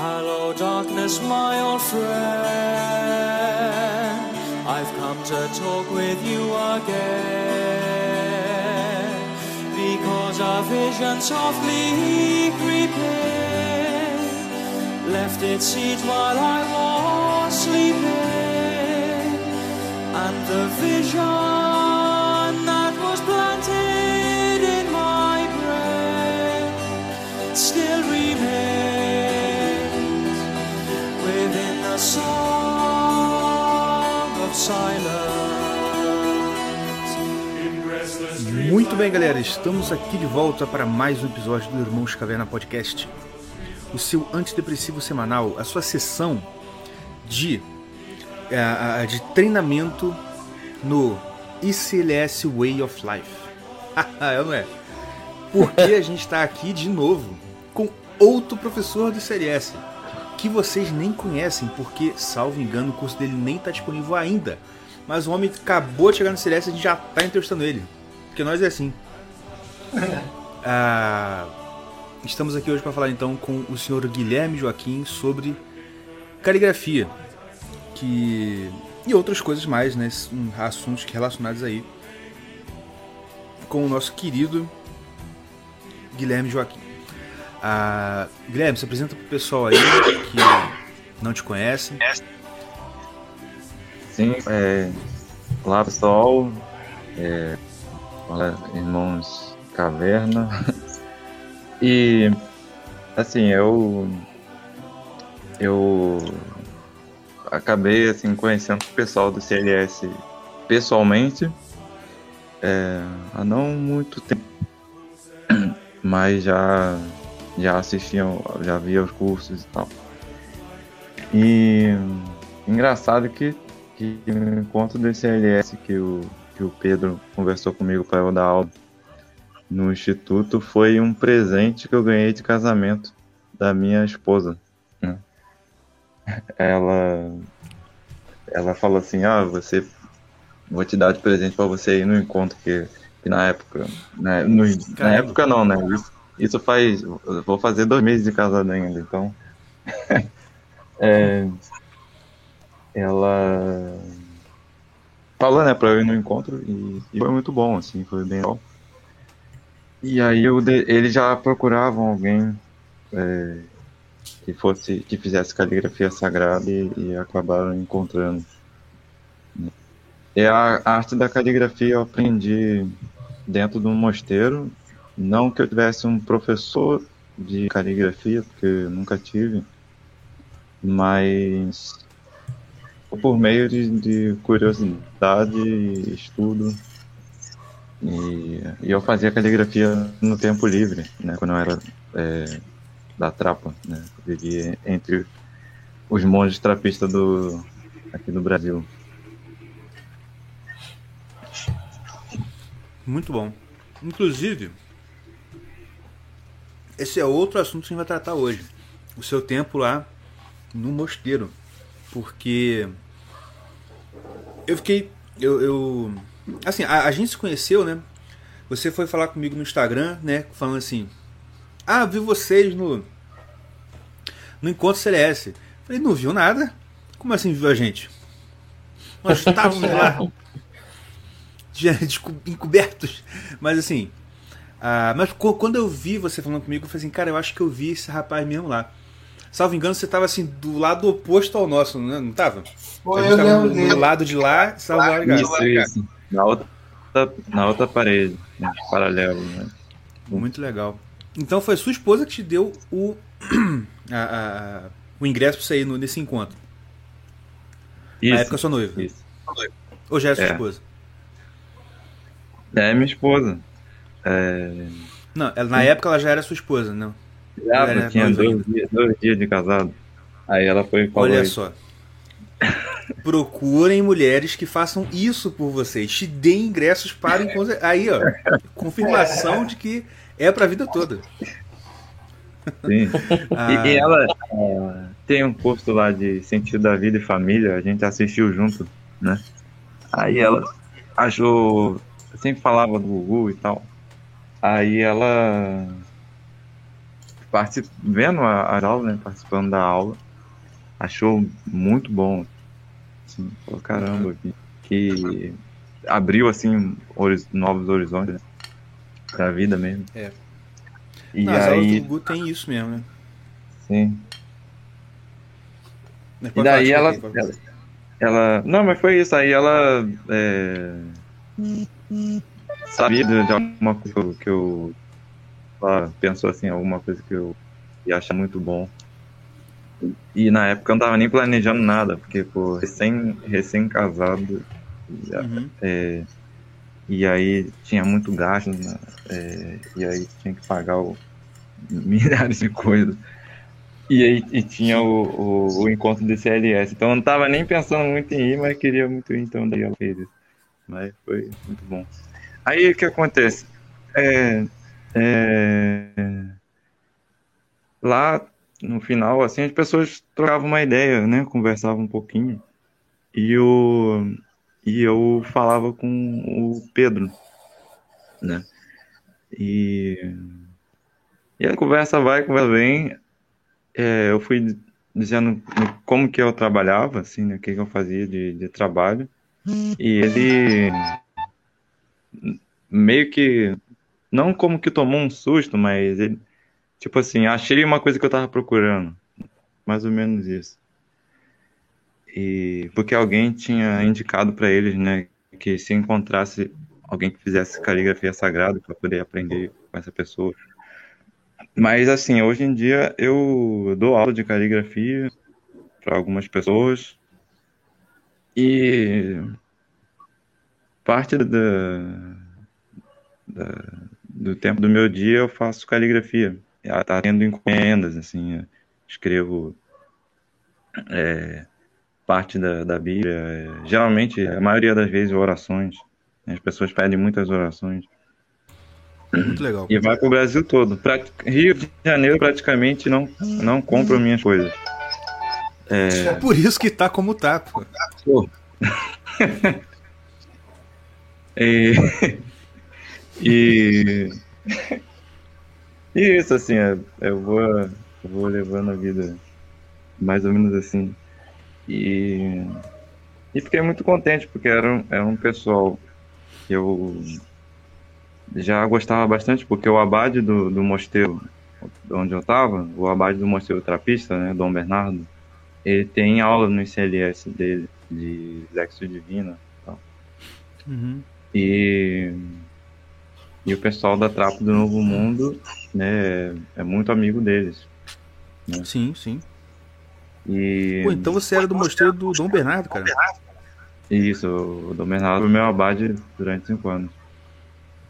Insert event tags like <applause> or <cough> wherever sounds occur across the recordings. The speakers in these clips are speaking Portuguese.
Hello, darkness, my old friend. I've come to talk with you again. Because a vision softly creeping left its seat while I was sleeping. And the vision Muito bem, galera, estamos aqui de volta para mais um episódio do Irmãos Caverna Podcast. O seu antidepressivo semanal, a sua sessão de, a- de treinamento no ICLS Way of Life. <laughs> é não é? Porque a gente está aqui de novo com outro professor do ICLS que vocês nem conhecem, porque, salvo engano, o curso dele nem está disponível ainda. Mas o homem acabou de chegar no ICLS e a gente já está entrevistando ele. Porque nós é assim. <laughs> Ah, estamos aqui hoje para falar então com o senhor Guilherme Joaquim sobre caligrafia que e outras coisas mais, né? Assuntos relacionados aí com o nosso querido Guilherme Joaquim. Ah, Guilherme, se apresenta pro pessoal aí que não te conhece. Sim, é, olá pessoal, é, olá irmãos Caverna. <laughs> E assim, eu eu acabei assim conhecendo o pessoal do CLS pessoalmente é, há não muito tempo, <clears throat> mas já já assistiam, já via os cursos e tal. E engraçado que que no encontro do CLS que o, que o Pedro conversou comigo para eu dar aula no instituto foi um presente que eu ganhei de casamento da minha esposa. né? Ela ela falou assim, ah, você vou te dar de presente para você ir no encontro que, que na época, né, no- na época não, né? Isso, isso faz, vou fazer dois meses de casado ainda, então <laughs> é, ela falou, né, pra eu ir no encontro e, e foi muito bom, assim, foi bem legal. E aí eu eles já procuravam alguém é, que fosse, que fizesse caligrafia sagrada e, e acabaram encontrando. E a, a arte da caligrafia eu aprendi dentro de um mosteiro, não que eu tivesse um professor de caligrafia, porque eu nunca tive, mas por meio de, de curiosidade e estudo. E, e eu fazia caligrafia no tempo livre, né, quando eu era é, da trapa, né, vivia entre os monges trapistas do, aqui do Brasil. Muito bom. Inclusive, esse é outro assunto que a gente vai tratar hoje. O seu tempo lá no mosteiro. Porque eu fiquei. Eu. eu- assim, a, a gente se conheceu, né? Você foi falar comigo no Instagram, né? Falando assim. Ah, vi vocês no. No encontro CLS. Falei, não viu nada? Como assim viu a gente? Nós estávamos lá <laughs> <laughs> já encobertos. Mas assim. Ah, mas quando eu vi você falando comigo, eu falei assim, cara, eu acho que eu vi esse rapaz mesmo lá. Salvo engano, você tava assim, do lado oposto ao nosso, não, não tava? Pô, a gente eu tava no, no lado de lá, salvo lá ligado. Isso, isso. Na outra, na outra parede, né, paralelo. Né? Muito legal. Então foi sua esposa que te deu o, <clears throat> a- a- o ingresso pra você ir no- nesse encontro. Isso, Na época sua noiva. isso. Ou já é sua É. esposa? É minha esposa. É, Não, ela- na época ela já era sua esposa, não. já Ela era tinha dois, dias- dois dias de casado. Aí ela foi e falou Olha isso. só. Procurem mulheres que façam isso por vocês. Te deem ingressos para o encontro. Aí, ó. Confirmação de que é pra vida toda. Sim. Ah, <laughs> E, e ela é, tem um curso lá de sentido da vida e família, a gente assistiu junto, né? Aí ela achou. Eu sempre falava do Gugu e tal. Aí ela particip... vendo a, a aula, né, participando da aula, achou muito bom. Assim, falou, caramba, que, que abriu assim horiz- novos horizontes né, pra vida mesmo. É. E Não, as aulas aí, do Gugu tem isso mesmo, né? sim. Mas E daí ela, aí, ela, ela- Não, mas foi isso. Aí ela é, sabia de, alguma coisa que eu, que eu- Ela pensou assim, alguma coisa que eu ia achar muito bom. E na época eu não tava nem planejando nada, porque, pô, recém, recém-casado. falar. Uhum. é, e aí tinha muito gasto, né, é, e aí tinha que pagar o- <laughs> milhares de coisas. E aí e tinha o, o, o encontro do CLS. Então eu não tava nem pensando muito em ir, mas queria muito ir, então daí ela fez isso. Mas foi muito bom. Aí o que acontece? É, é, lá no final, assim, as pessoas trocavam uma ideia, né? Conversavam um pouquinho. E, o, e eu falava com o Pedro, né? E, e a conversa vai, a conversa vem. É, eu fui dizendo como que eu trabalhava, assim, né? O que que eu fazia de, de trabalho. E ele meio que não como que tomou um susto, mas ele tipo assim, achei uma coisa que eu tava procurando. Mais ou menos isso. E porque alguém tinha indicado para eles, né, que se encontrasse alguém que fizesse caligrafia sagrada para poder aprender com essa pessoa. Mas assim, hoje em dia eu dou aula de caligrafia para algumas pessoas e parte da, da- do tempo do meu dia eu faço caligrafia. Ela tá tendo encomendas, assim, escrevo é, parte da, da Bíblia. é, geralmente, a maioria das vezes, orações. As pessoas pedem muitas orações. Muito legal. E vai pro Brasil todo. Pra- Rio de Janeiro praticamente não, não compram minhas coisas. É por isso que tá como tá, pô. <laughs> <laughs> E, <laughs> e, e isso, assim, é- eu vou, eu vou levando a vida mais ou menos assim. E, e fiquei muito contente, porque era, um- era um pessoal que eu já gostava bastante, porque o abade do, do mosteiro onde eu estava, o abade do mosteiro trapista, né, Dom Bernardo, ele tem aula no ICLS dele, de Lexo Divina e tal. Uhum. E, e o pessoal da Trapo do Novo Mundo né, é muito amigo deles. Sim, sim. E Pô, então você era do mosteiro do Dom Bernardo, cara. isso, o Dom Bernardo foi meu abade durante cinco anos.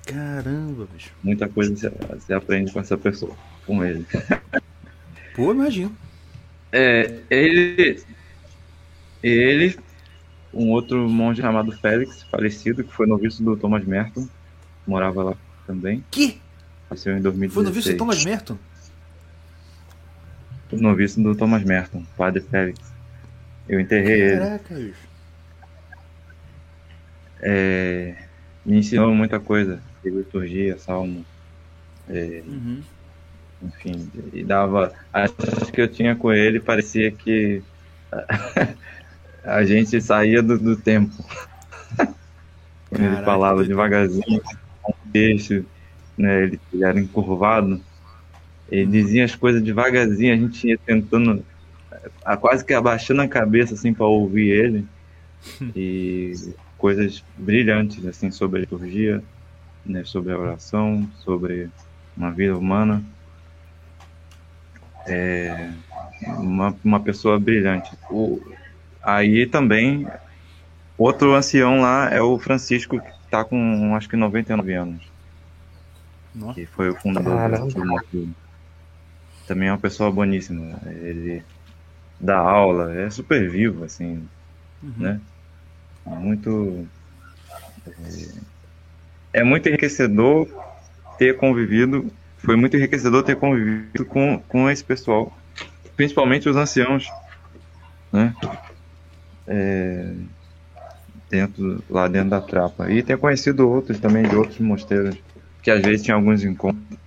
Caramba, bicho. Muita coisa você aprende com essa pessoa, com ele. Pô, imagino. É, ele, ele, um outro monge chamado Félix, falecido, que foi noviço do Thomas Merton, morava lá também, Que? faleceu em Foi 2016. no visto do Thomas Merton? Foi noviço do Thomas Merton, padre Félix. Eu enterrei ele. Caraca. É, me ensinou muita coisa, liturgia, salmo, é, Uhum. enfim, e dava. As coisas que eu tinha com ele parecia que a gente saía do, do tempo. Quando <laughs> ele falava devagarzinho, com um texto, né, ele, ele era encurvado, ele dizia as coisas devagarzinho, a gente ia tentando, a- quase que abaixando a cabeça assim para ouvir ele, <laughs> e coisas brilhantes assim sobre a liturgia, né, sobre a oração, sobre uma vida humana. É uma, uma pessoa brilhante. O, aí também, outro ancião lá é o Francisco, que está com acho que 99 anos, Nossa. que foi o fundador Caramba. do motivo. Também é uma pessoa boníssima. Ele dá aula, é super vivo, assim, Uhum. né? É muito. É, é muito enriquecedor ter convivido. Foi muito enriquecedor ter convivido com, com esse pessoal, principalmente os anciãos, né? É, dentro, lá dentro da trapa. E ter conhecido outros também de outros mosteiros, que às vezes tinha alguns encontros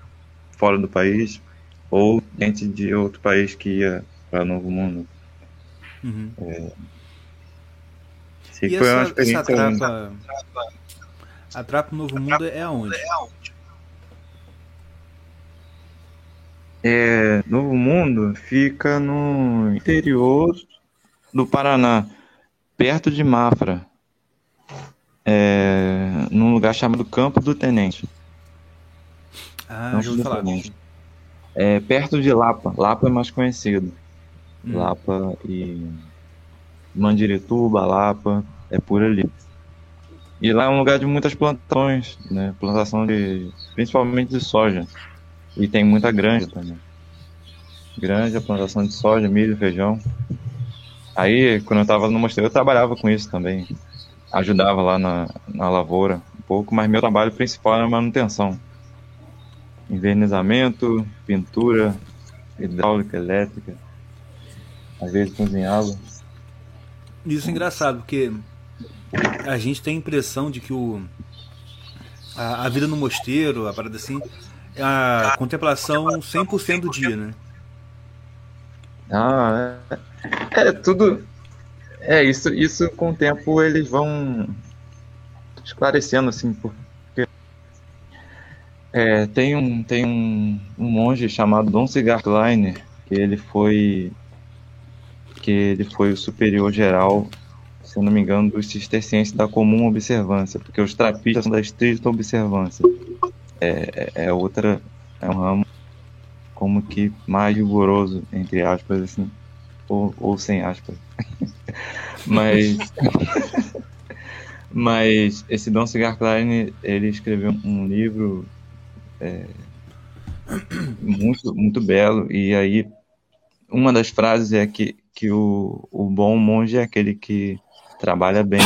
fora do país, ou gente de outro país que ia para Novo Mundo. Uhum. Sim, E foi uma essa, essa experiência trapa. A trapa Novo Mundo é aonde? É, Novo Mundo fica no interior do Paraná, perto de Mafra, é, num lugar chamado Campo do Tenente. Ah, ouvi sei falar. exatamente. É perto de Lapa. Lapa é mais conhecido. Hum. Lapa e Mandirituba, Lapa, é por ali. E lá é um lugar de muitas plantações, né? Plantação de, principalmente de soja. E tem muita granja também. Granja, plantação de soja, milho, feijão. Aí, quando eu tava no mosteiro, eu trabalhava com isso também. Ajudava lá na, na lavoura um pouco, mas meu trabalho principal era manutenção. Invernizamento, pintura, hidráulica, elétrica. Às vezes cozinhava. Isso é engraçado, porque a gente tem a impressão de que o, a, a vida no mosteiro, a parada assim, é a contemplação 100% do dia, né? Ah, é, é tudo. É isso, isso com o tempo eles vão esclarecendo assim, porque é, tem um tem um, um monge chamado Dom Cigar Kleiner que ele foi que ele foi o superior geral, se não me engano, dos cistercienses da comum observância, porque os trapistas são da estrita observância. É, é é outra é um ramo como que mais rigoroso, entre aspas, assim, ou, ou sem aspas. <laughs> mas, <laughs> mas esse Dom Cigar Klein, ele escreveu um livro é, muito, muito belo, e aí uma das frases é que, que o, o bom monge é aquele que trabalha bem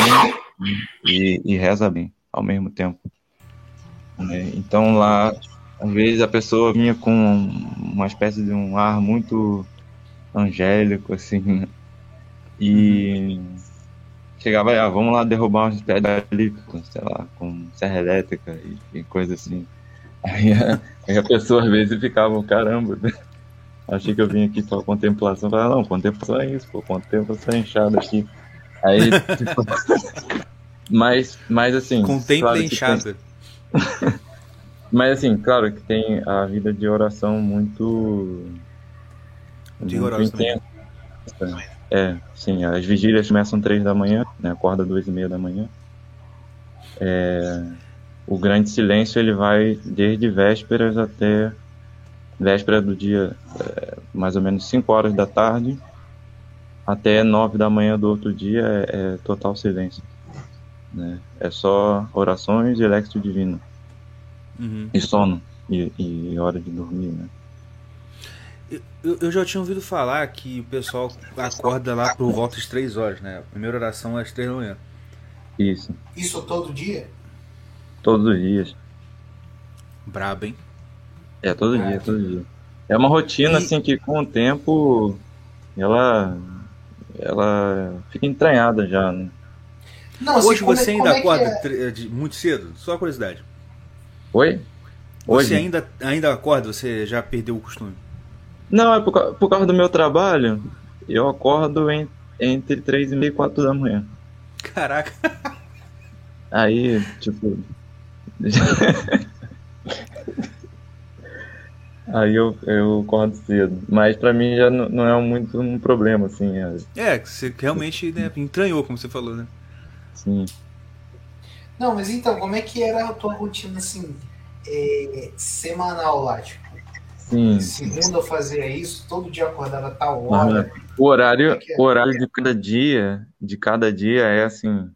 e, e reza bem ao mesmo tempo. né? Então lá às vezes a pessoa vinha com uma espécie de um ar muito angélico, assim, né? e chegava aí, ah, vamos lá derrubar umas pedras ali, sei lá, com serra elétrica e, e coisa assim. <laughs> Aí a, aí a pessoa às vezes ficava, caramba, achei que eu vim aqui para contemplação, falava, não, contemplação é isso, pô, contempla essa enxada aqui. Aí, <laughs> tipo, <laughs> mas, mas assim, Contempla claro a que tem- enxada. Mas assim, claro que tem a vida de oração muito. muito Rigorosa também. intensa. É, sim, as vigílias começam três da manhã, né? Acorda duas e meia da manhã. É, o grande silêncio ele vai desde vésperas até véspera do dia, é, mais ou menos 5 horas da tarde, até 9 da manhã do outro dia é, é total silêncio. Né? É só orações e lexo divino Uhum. e sono e, e hora de dormir, né? Eu, eu já tinha ouvido falar que o pessoal acorda lá por volta das 3 horas, né? A primeira oração é às 3 da manhã. Isso, Isso todo dia? todos os dias. Brabo, hein? É, todo dia, todo dia. É uma rotina, E- assim, que com o tempo ela, ela fica entranhada já, né? Não, assim, Hoje é- você ainda é que acorda é? muito cedo? Só curiosidade. Oi? Hoje? Você ainda, ainda acorda? Você já perdeu o costume? Não, é por, por causa do meu trabalho, eu acordo em- entre 3 e meia e 4 da manhã. Caraca. <laughs> Aí, tipo. <laughs> Aí eu, eu acordo cedo. Mas pra mim já não, não é muito um problema, assim. é- É, você realmente né, entranhou, como você falou, né? Assim, Não, mas então, como é que era a tua rotina assim, é, semanal lá? Tipo, sim. segunda eu fazia isso, todo dia acordava tal hora. O horário, é é? o horário de cada dia, de cada dia é assim.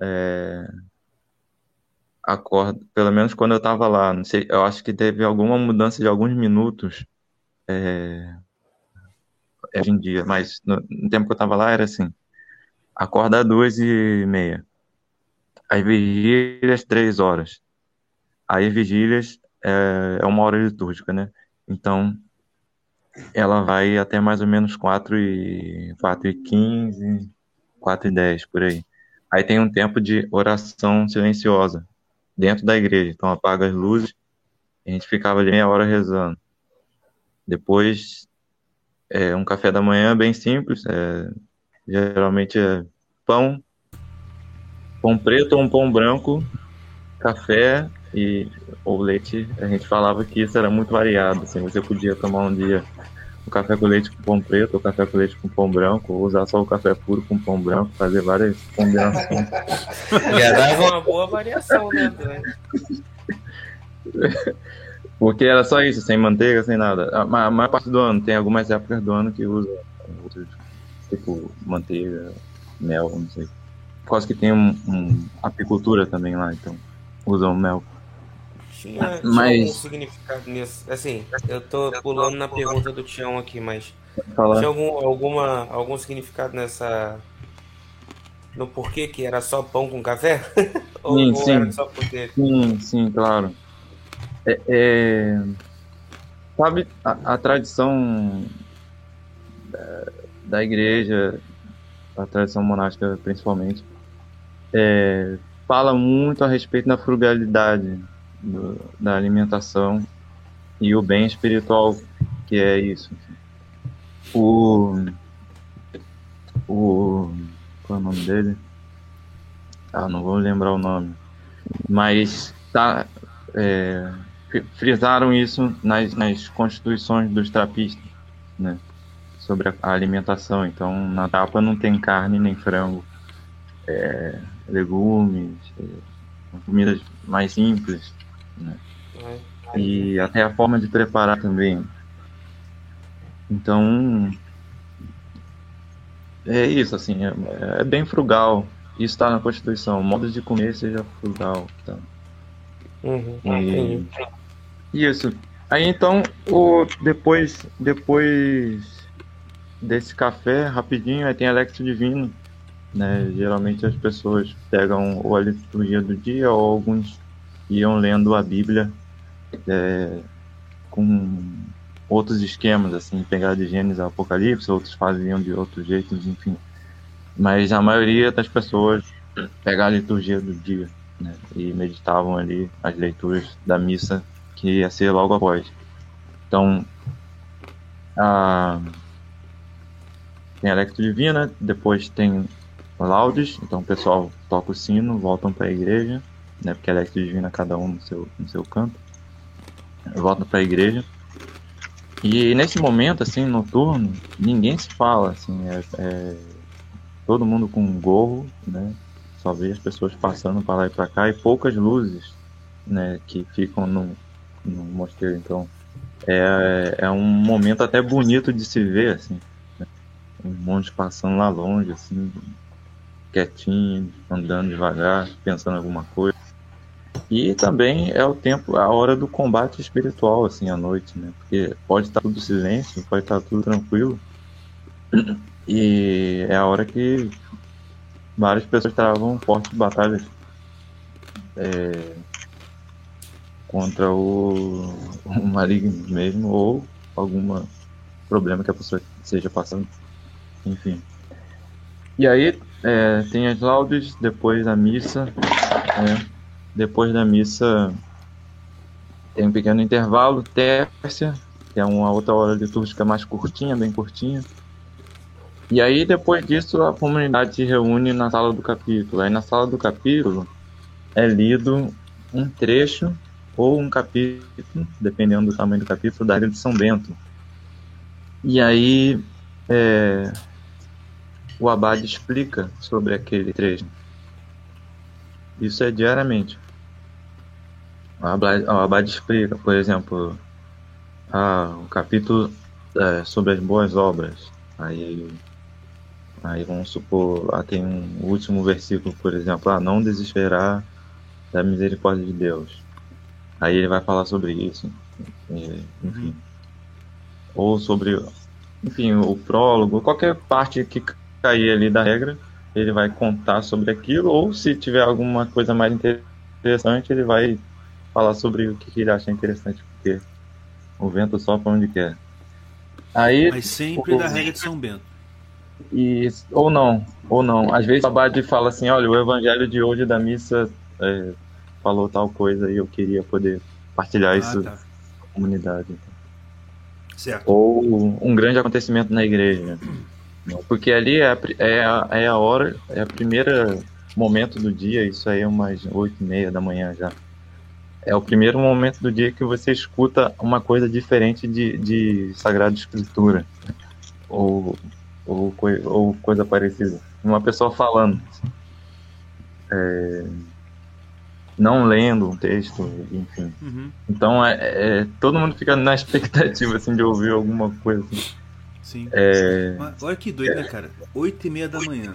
É, acordo, pelo menos quando eu tava lá, não sei, eu acho que teve alguma mudança de alguns minutos é, hoje em dia, mas no, no tempo que eu tava lá era assim, acorda às duas e meia, aí vigílias três horas, aí vigílias é, é uma hora litúrgica, né? Então ela vai até mais ou menos 4 e, 4 e 15, 4 e 10, por aí. Aí tem um tempo de oração silenciosa dentro da igreja. Então apaga as luzes a gente ficava ali meia hora rezando. Depois, é um café da manhã bem simples, é, geralmente é pão, pão preto ou um pão branco, café e ou leite. A gente falava que isso era muito variado, assim, você podia tomar um dia um café com leite com pão preto, ou café com leite com pão branco, ou usar só o café puro com pão branco, fazer várias combinações. <laughs> Já dava uma boa variação, né? <laughs> Porque era só isso, sem manteiga, sem nada. A ma- a maior parte do ano, tem algumas épocas do ano que usa tipo manteiga, mel, não sei. Por causa que tem um, um apicultura também lá, então usam mel. Tinha, tinha Mas- algum significado nisso. Assim, eu tô pulando na pergunta do Tião aqui, mas Falar. tinha algum, alguma, algum significado nessa. No porquê que era só pão com café? <laughs> ou Sim, ou sim. era só porque. Sim, sim, claro. É, é, sabe, a, a tradição da, da igreja, a tradição monástica principalmente, é, fala muito a respeito da frugalidade do- da alimentação e o bem espiritual que é isso. O, o qual é o nome dele? Ah, não vou lembrar o nome. Mas tá, é, fri- frisaram isso nas, nas constituições dos trapistas, né? Sobre a alimentação. Então, na tapa não tem carne nem frango. É, legumes, é, comidas mais simples. né? E até a forma de preparar também. Então, é isso, assim, é, é bem frugal. Isso está na Constituição. O modo de comer seja frugal. Tá? Uhum, E, entendi. isso. Aí então, o, depois, depois desse café, rapidinho, aí tem a Lectio Divino. Né? Geralmente as pessoas pegam ou a liturgia do dia ou alguns iam lendo a Bíblia é, com outros esquemas, assim, pegar de Gênesis a Apocalipse, outros faziam de outros jeitos, enfim. Mas a maioria das pessoas pegar a liturgia do dia né, e meditavam ali as leituras da missa que ia ser logo após. Então, a... tem a Lectio Divina, depois tem laudes, então o pessoal toca o sino, voltam para a igreja, né, porque a Lectio Divina cada um no seu, no seu canto, voltam para a igreja. E nesse momento, assim, noturno, ninguém se fala, assim, é, é todo mundo com um gorro, né, só vê as pessoas passando para lá e para cá e poucas luzes, né, que ficam no, no mosteiro. Então, é, é um momento até bonito de se ver, assim, né? um monte passando lá longe, assim, quietinho, andando devagar, pensando em alguma coisa. E também é o tempo, a hora do combate espiritual, assim, à noite, né? Porque pode estar tudo silêncio, pode estar tudo tranquilo. <clears throat> E é a hora que várias pessoas travam fortes batalhas é, contra o, o maligno mesmo, ou algum problema que a pessoa esteja passando. Enfim. E aí é, tem as laudes, depois a missa. né? Depois da missa tem um pequeno intervalo, tércia, que é uma outra hora litúrgica mais curtinha, bem curtinha. E aí depois disso a comunidade se reúne na sala do capítulo. Aí na sala do capítulo é lido um trecho ou um capítulo, dependendo do tamanho do capítulo, da Ilha de São Bento. E aí é, o abade explica sobre aquele trecho. Isso é diariamente. O abade, o abade explica, por exemplo, ah, o capítulo é, sobre as boas obras. Aí, aí vamos supor, lá tem um último versículo, por exemplo, ah, não desesperar da misericórdia de Deus. Aí ele vai falar sobre isso, e, enfim. Ou sobre, enfim, o prólogo, qualquer parte que cair ali da regra, ele vai contar sobre aquilo, ou se tiver alguma coisa mais interessante, ele vai falar sobre o que ele acha interessante, porque o vento sopra onde quer. Aí, Mas sempre da regra de São Bento. e, ou não, ou não. Às vezes o Abade fala assim, olha, o evangelho de hoje da missa é, falou tal coisa e eu queria poder partilhar isso Ah, tá. com a comunidade. Certo. ou um grande acontecimento na igreja. Porque ali é a, é a, é a hora, é a primeira momento do dia, isso aí é umas oito e meia da manhã já. É o primeiro momento do dia que você escuta uma coisa diferente de, de Sagrada Escritura. Ou, ou, ou coisa parecida. Uma pessoa falando. É, não lendo um texto, enfim. Uhum. Então é, é- todo mundo fica na expectativa assim, de ouvir alguma coisa assim. Sim. É, Mas olha que doido, né, cara? 8 e meia da manhã.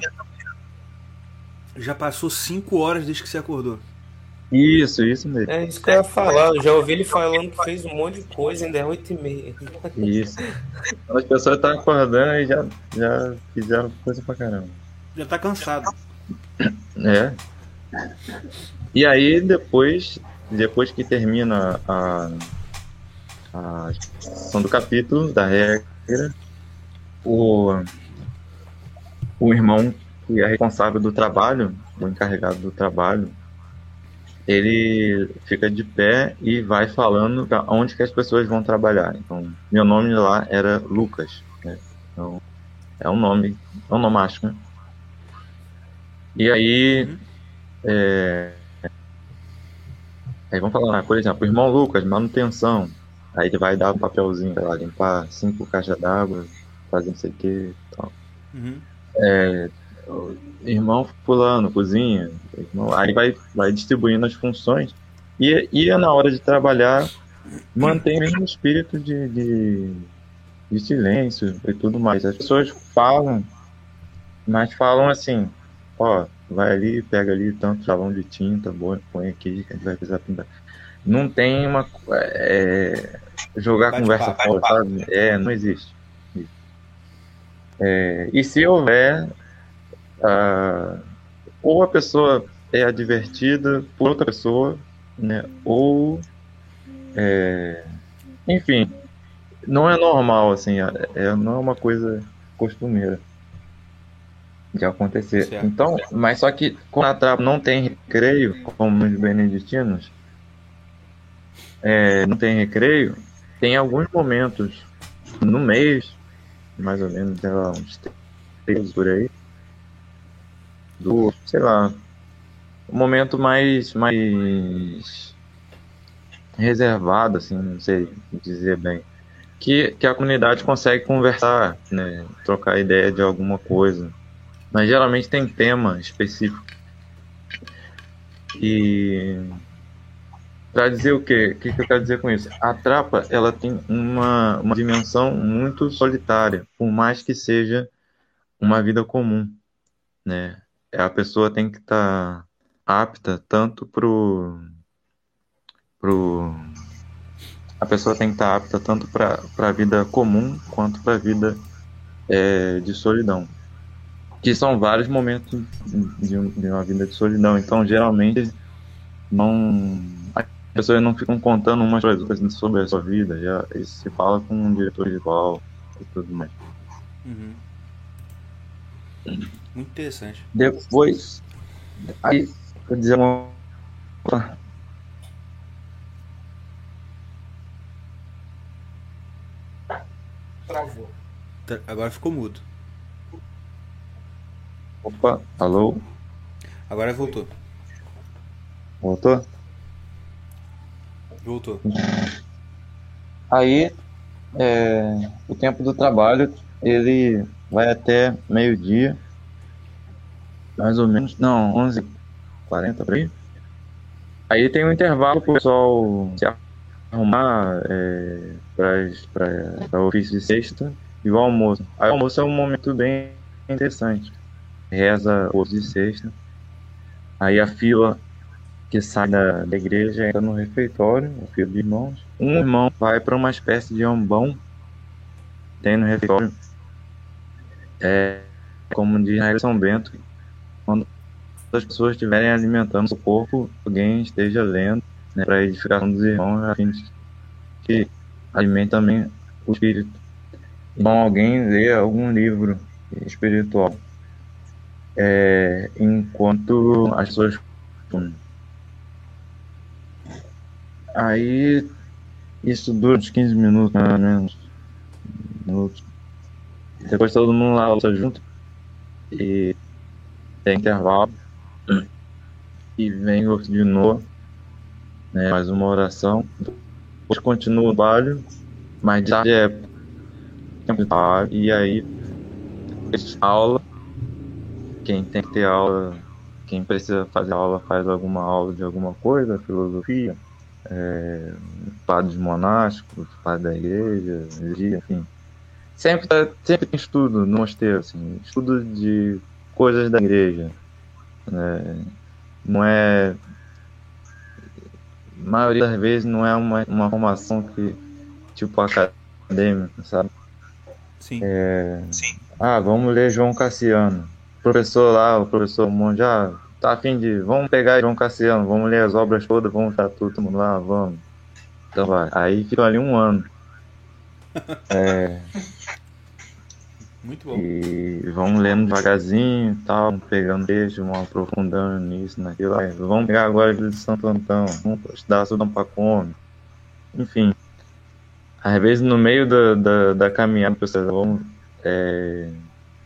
Já passou 5 horas desde que você acordou. isso, isso mesmo. É isso que eu ia falar. Eu já ouvi ele falando que fez um monte de coisa, ainda é 8 e meia. Isso. As pessoas estão acordando e já, já fizeram coisa pra caramba. Já tá cansado. É. E aí depois, depois que termina a, a exposição do capítulo, da regra, o, o irmão que é responsável do trabalho, o encarregado do trabalho, ele fica de pé e vai falando onde que as pessoas vão trabalhar. Então, meu nome lá era Lucas. Né? Então, é um nome, é um nomástico, né? E aí, é, aí vamos falar, por exemplo, irmão Lucas, manutenção. Aí ele vai dar o papelzinho, sei lá, limpar cinco caixas d'água, fazer não sei o que tal. Uhum. É, irmão fulano, cozinha. irmão- aí vai, vai distribuindo as funções. E, e na hora de trabalhar, mantém o mesmo espírito de, de, de silêncio e tudo mais. As pessoas falam, mas falam assim, ó, vai ali, pega ali tanto salão de tinta, boa, põe aqui que a gente vai precisar pintar. Não tem uma. é, jogar Bate conversa fora, sabe? É, não existe. É, e se houver, ah, ou a pessoa é advertida por outra pessoa, né? Ou, é, enfim, não é normal assim, é, é- não é uma coisa costumeira de acontecer. Certo. Então, mas só que quando a trapa não tem recreio, como os beneditinos, é, não tem recreio, tem alguns momentos no mês, mais ou menos, sei lá, uns três por aí, do, sei lá, um momento mais, mais reservado, assim, não sei dizer bem, que, que a comunidade consegue conversar, né, trocar ideia de alguma coisa, mas geralmente tem tema específico. E para dizer o quê? O que, que eu quero dizer com isso? A trapa ela tem uma, uma dimensão muito solitária, por mais que seja uma vida comum, né? A pessoa tem que estar apta tanto pro pro a pessoa tem que estar apta tanto para a vida comum quanto para a vida é, de solidão que são vários momentos de, de uma vida de solidão então geralmente não pessoas não ficam contando umas para as outras sobre a sua vida já se fala com um diretor igual e tudo mais Uhum. Muito interessante. depois aí vou dizer uma Travou. Tá- Agora ficou mudo. opa alô Agora voltou. voltou Voltou. Aí, é, o tempo do trabalho, ele vai até meio-dia, mais ou menos, não, 11h40 por aí. Aí tem um intervalo para o pessoal se arrumar é, para o ofício de sexta e o almoço. Aí o almoço é um momento bem interessante. Reza o ofício de sexta. Aí a fila que sai da, da igreja entra no refeitório, o filho de irmãos. Um irmão vai para uma espécie de ambão, tem no refeitório. É, como diz na São Bento, quando as pessoas estiverem alimentando o corpo, alguém esteja lendo né, para edificação dos irmãos, a fim de que alimente também o espírito. Então alguém lê algum livro espiritual. É, enquanto as pessoas Aí isso dura uns 15 minutos mais ou menos. minutos. Depois todo mundo lá luta junto. E tem intervalo. E vem outro de novo. Né, mais uma oração. Depois continua o baile. Mas de tarde é E aí aula. Quem tem que ter aula, quem precisa fazer aula faz alguma aula de alguma coisa, filosofia, é, padres monásticos, padres da igreja, enfim. Sempre, tá, sempre tem estudo no mosteiro, assim, estudo de coisas da igreja. Né? Não é. A maioria das vezes não é uma, uma formação que, tipo, acadêmica, sabe? Sim. É, Sim. ah, vamos ler João Cassiano. O professor lá, o professor Monte, ah, tá afim de. Vamos pegar João Cassiano, vamos ler as obras todas, vamos estar tudo, todo mundo lá, vamos. Então vai. Aí ficam ali um ano. <laughs> É, Muito bom. e vamos lendo devagarzinho e tal, vamos pegando texto, vamos aprofundando nisso, naquilo. Aí, vamos pegar agora a vida de Santo Antão, vamos estudar Sudão Pacome. Enfim. Às vezes no meio da, da, da caminhada, pessoal, vamos é,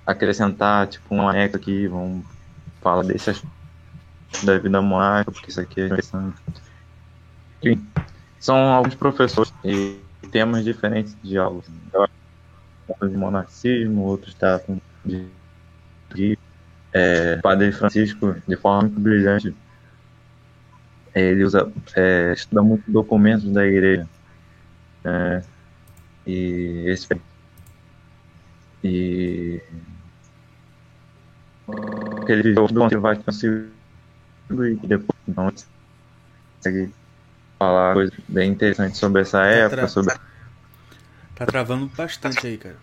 acrescentar tipo um anexo aqui, vamos falar desse aspecto da vida monástica, porque isso aqui é interessante. Enfim, são alguns professores e temas diferentes de aula. Outros de monacismo, outros tratam de, de é, Padre Francisco de forma muito brilhante. Ele usa, é, estuda muito documentos da igreja. É, e esse e ele viveu do Vaticano e depois não consegue falar coisas bem interessantes sobre essa época, tra- sobre Tá travando bastante aí, cara.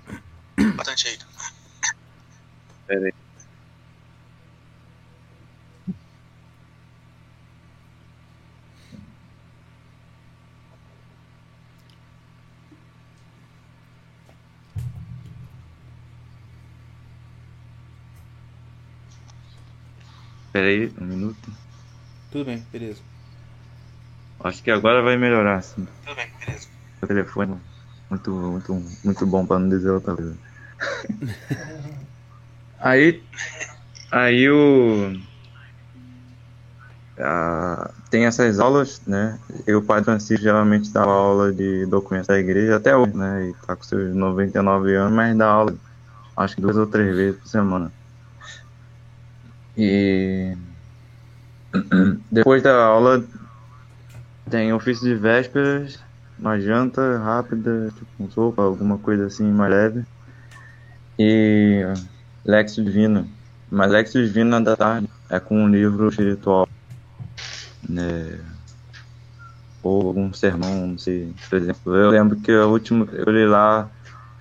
Bastante aí. Pera aí, um minuto. Tudo bem, beleza. Acho que agora vai melhorar, assim. Tudo bem, beleza. O telefone muito, muito, muito bom pra não dizer outra coisa. <laughs> aí, aí o ah, tem essas aulas, né? E o Padre Francisco geralmente dá aula de documentos da igreja até hoje, né? E tá com seus 99 anos, mas dá aula, acho que duas ou três vezes por semana. E depois da aula tem ofício de vésperas, uma janta rápida, tipo um sopa, alguma coisa assim mais leve. E Lexo Divino. Mas Lexo Divino da tarde é com um livro espiritual. Né? Ou algum sermão, não sei. Por exemplo, eu lembro que o último eu li lá,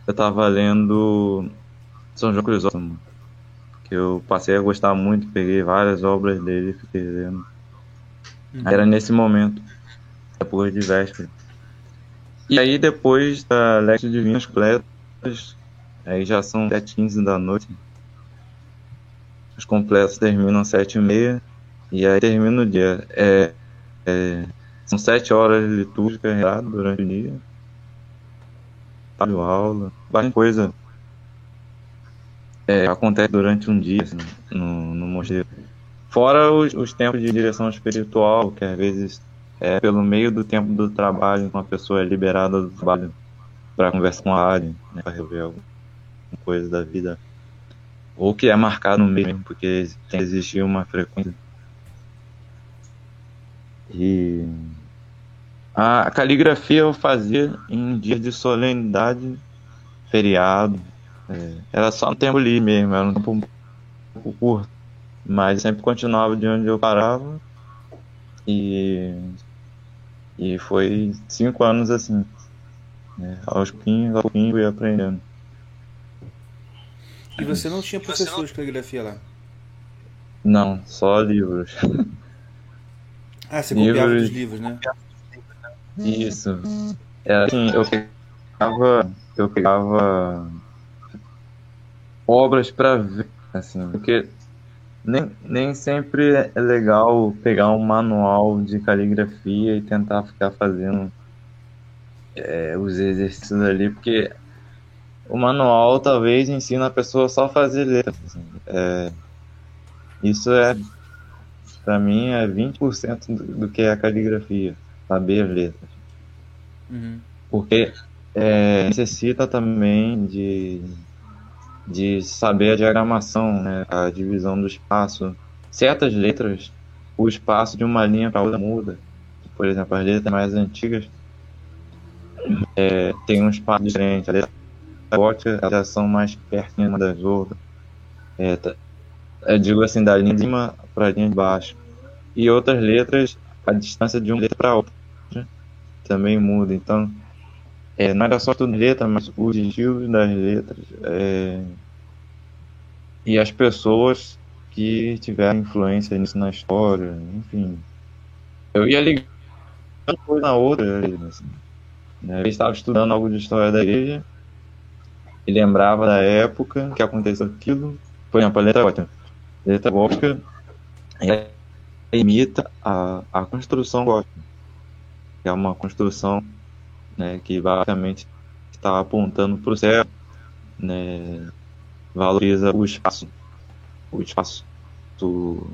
eu tava lendo São João Crisóstomo. Eu passei a gostar muito, peguei várias obras dele e fiquei lendo. Era nesse momento, depois de véspera. E aí depois da Lexo Divinas completas, aí já são 7h15 da noite. Os completos terminam às 7h30 e aí termina o dia. É, é, são 7 horas litúrgicas durante o dia. Aula, bastante coisa é, acontece durante um dia assim, no, no mosteiro. Fora os, os tempos de direção espiritual, que às vezes é pelo meio do tempo do trabalho, uma pessoa é liberada do trabalho para conversar com a área, né, para resolver alguma coisa da vida. Ou que é marcado no meio, porque tem que existir uma frequência. E a caligrafia eu fazia em dias de solenidade, feriado. É, era só um tempo livre mesmo, era um tempo um pouco curto. Mas sempre continuava de onde eu parava. E, e foi cinco anos assim. Né? Aos pouquinhos, aos pouquinhos fui aprendendo. E você não tinha professor de caligrafia lá? Não, só livros. Ah, você copiava Livros. dos livros, né? Isso. Era assim, eu pegava, eu pegava obras para ver, assim, porque nem, nem sempre é legal pegar um manual de caligrafia e tentar ficar fazendo é, os exercícios ali, porque o manual talvez ensina a pessoa só a fazer letras. assim. É, isso é, para mim, é 20% do, do que é a caligrafia, saber as letras. Uhum. Porque é, necessita também de, de saber a diagramação, né, a divisão do espaço. Certas letras, o espaço de uma linha para outra muda. Por exemplo, as letras mais antigas é, tem um espaço diferente. A letra gótica elas são mais perto uma das outras. É, tá- eu digo assim, da linha de cima para a linha de baixo. E outras letras, a distância de uma letra para outra também muda. Então, é, não era só tudo letra, mas os estilos das letras é, e as pessoas que tiveram influência nisso na história, enfim. Eu ia ligando uma coisa na outra, assim, né? Eu estava estudando algo de história da igreja e lembrava da época que aconteceu aquilo. Por exemplo, a letra gótica. A letra gótica imita a, a construção gótica. que É uma construção né, que basicamente está apontando para o céu, né, valoriza o espaço, o espaço do,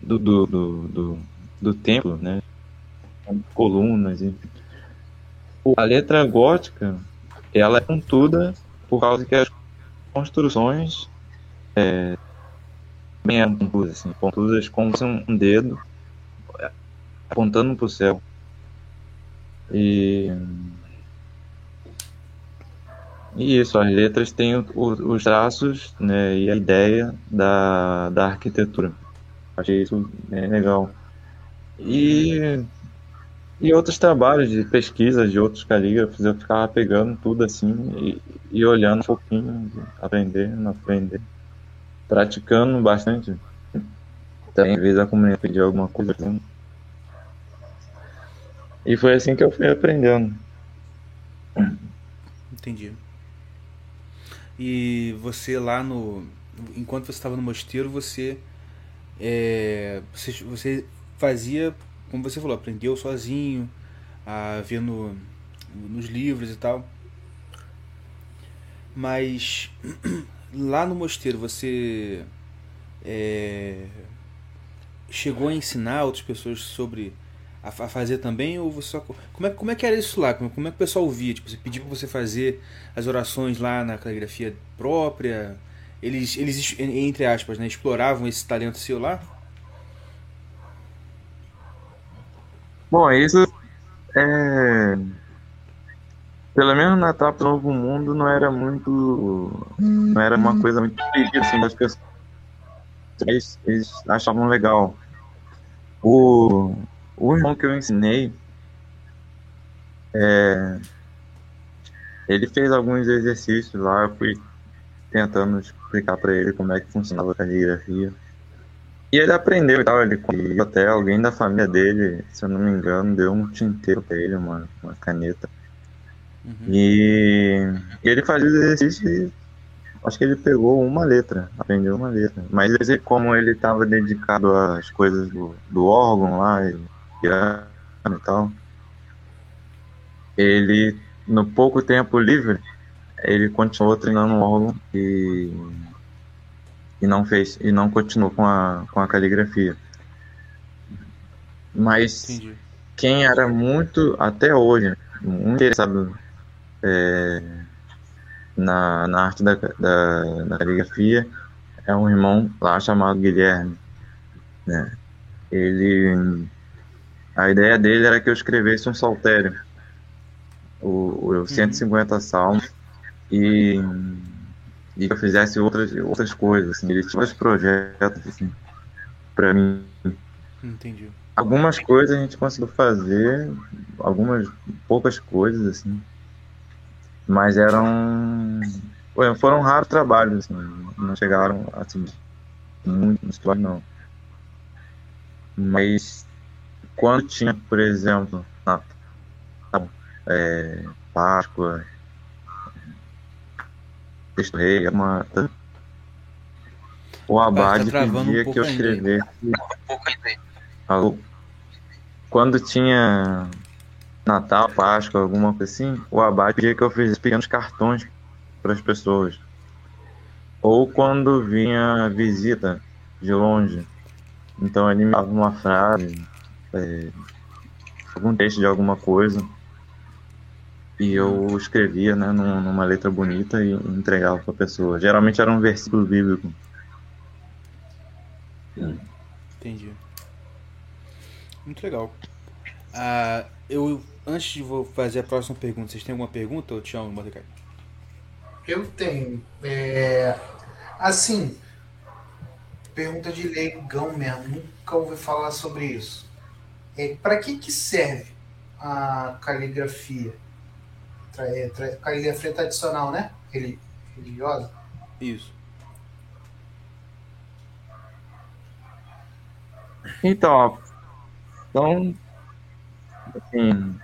do, do, do, do, templo, né, colunas, enfim. A letra gótica, ela é pontuda por causa que as construções é, bem pontudas, assim, pontudas como se um dedo apontando para o céu. E, e isso, as letras têm o- o- os traços né, e a ideia da, da arquitetura. Achei isso bem legal. E, e outros trabalhos de pesquisa de outros calígrafos, eu ficava pegando tudo assim e, e olhando um pouquinho, aprendendo, aprendendo, praticando bastante. Também, às vezes, a comunidade pedia alguma coisa. assim. E foi assim que eu fui aprendendo. Entendi. E você lá no. Enquanto você estava no mosteiro, você. é, você, você fazia, como você falou, aprendeu sozinho, a ver no, nos livros e tal. Mas <clears throat> lá no mosteiro você é, chegou a ensinar outras pessoas sobre a, a fazer também ou você só como é, como é que era isso lá como, como é que o pessoal via tipo você pedia para você fazer as orações lá na caligrafia própria eles eles entre aspas né exploravam esse talento seu lá Bom, isso é. Pelo menos na etapa do Novo Mundo não era muito. Não era uma coisa muito pedida assim das pessoas. Eles, eles achavam legal. O, o irmão que eu ensinei. É, ele fez alguns exercícios lá, eu fui tentando explicar pra ele como é que funcionava a caligrafia. E ele aprendeu e tal, ele conseguiu até alguém da família dele, se eu não me engano, deu um tinteiro pra ele, uma, uma caneta. Uhum. E ele fazia os exercícios e acho que ele pegou uma letra, aprendeu uma letra. Mas ele, como ele estava dedicado às coisas do, do órgão lá, e, piano e tal, ele, no pouco tempo livre, ele continuou treinando o órgão e, e não fez, e não continuou com a, com a caligrafia. Mas entendi quem era muito, até hoje, muito interessado é, na, na arte da, da, da caligrafia é um irmão lá chamado Guilherme. Né? Ele, a ideia dele era que eu escrevesse um saltério, o, o 150 salmos, e, e que eu fizesse outras, outras coisas. Assim. Ele tinha vários projetos assim, para mim entendi algumas coisas a gente conseguiu fazer, algumas poucas coisas assim, mas eram foram raros trabalhos, assim, não chegaram assim muito história não. Mas quando tinha, por exemplo, Natal, é, Páscoa, Cristo Rei, uma o Abade travando um pedia pouco que eu escrevesse Alô? Quando tinha Natal, Páscoa, alguma coisa assim, o abate pedia que eu fizesse pequenos cartões para as pessoas. Ou quando vinha visita de longe. Então ele me dava uma frase, é, algum texto de alguma coisa. E eu escrevia né, num- numa letra bonita e entregava para a pessoa. Geralmente era um versículo bíblico. Entendi. Muito legal. Ah, eu, antes de vou fazer a próxima pergunta, vocês têm alguma pergunta, ou Tião, Mordecai? Eu tenho. É, assim, pergunta de leigão mesmo. Nunca ouvi falar sobre isso. É, para que, que serve a caligrafia? Tra- é, tra- caligrafia tradicional, né? Reli- Religiosa? Isso. Então, ó, então, assim,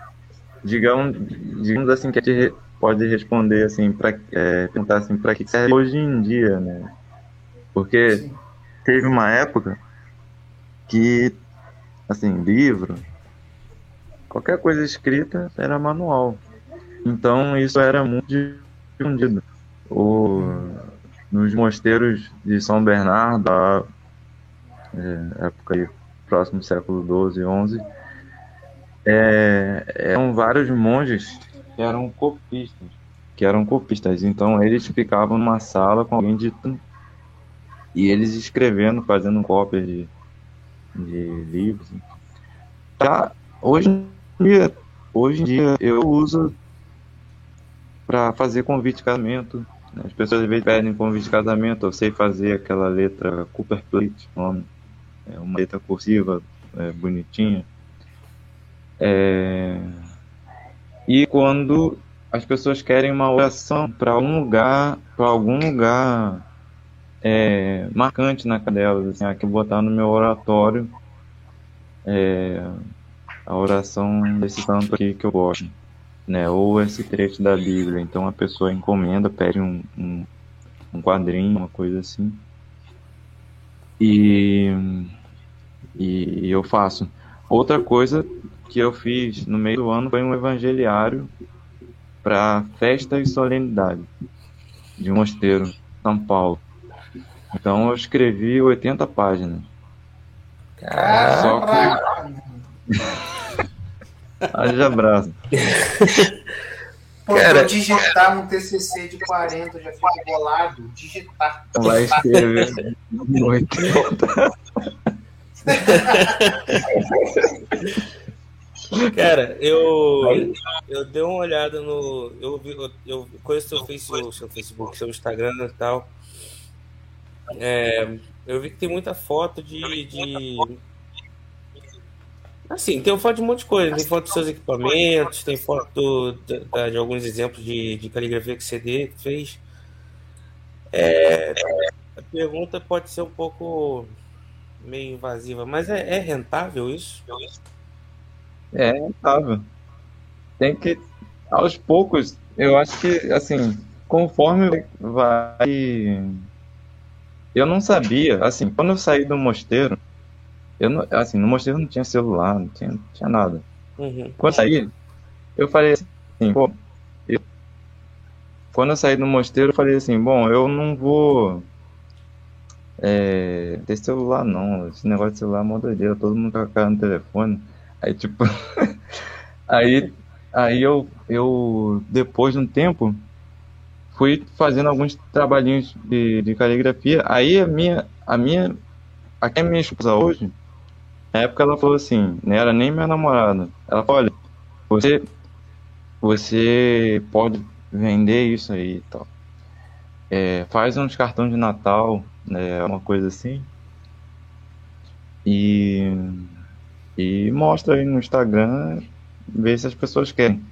digamos, digamos assim que a gente pode responder assim, para perguntar assim, para que serve hoje em dia, né? Porque Sim. teve uma época que, assim, livro, qualquer coisa escrita era manual. Então isso era muito difundido. O, nos mosteiros de São Bernardo, a, é, época aí, próximo século XII, XI, é, eram vários monges que eram copistas, que eram copistas. Então eles ficavam numa sala com alguém ditando e eles escrevendo, fazendo cópias de, de livros. Já hoje em dia, hoje em dia eu uso para fazer convite de casamento. né? As pessoas às vezes pedem convite de casamento, eu sei fazer aquela letra Cooper Plate, nome. É uma letra cursiva, é, bonitinha. É, E quando as pessoas querem uma oração para algum lugar, para algum lugar é, marcante na delas, assim, ah, que eu botar no meu oratório é, a oração desse santo aqui que eu gosto, né? Ou esse trecho da Bíblia. Então a pessoa encomenda, pede um, um, um quadrinho, uma coisa assim. E, e eu faço. Outra coisa que eu fiz no meio do ano foi um evangeliário para festa e solenidade de um mosteiro, São Paulo. Então eu escrevi 80 páginas. Só que <laughs> haja abraço. Pô, Cara- digitar um TCC de 40, já fico bolado. Digitar. Vai escrever 80. <laughs> Cara, eu, eu dei uma olhada no. Eu, vi, eu, eu conheço seu, face, o seu Facebook, seu Instagram e tal. É, eu vi que tem muita foto de, de. Assim, tem foto de um monte de coisa. Tem foto dos seus equipamentos, tem foto de, de- de alguns exemplos de, de caligrafia que CD fez. É, a pergunta pode ser um pouco meio invasiva, mas é, é rentável isso? É rentável. Tem que, aos poucos, eu acho que, assim, conforme vai. Eu não sabia, assim, quando eu saí do mosteiro, eu não, assim, no mosteiro não tinha celular, não tinha, não tinha nada. Uhum. Quando eu saí, eu falei assim, pô, eu- quando eu saí do mosteiro, eu falei assim, bom, eu não vou é, ter celular não, esse negócio de celular é mó doideira, todo mundo com a cara no telefone. Aí tipo, <laughs> aí, aí eu, eu, depois de um tempo, fui fazendo alguns trabalhinhos de, de caligrafia. Aí a minha, a minha, aqui a minha esposa hoje, na época ela falou assim, não era nem minha namorada. Ela falou, olha, você, você pode vender isso aí e tal. É, faz uns cartões de Natal, né, uma coisa assim. E, e mostra aí no Instagram, vê se as pessoas querem.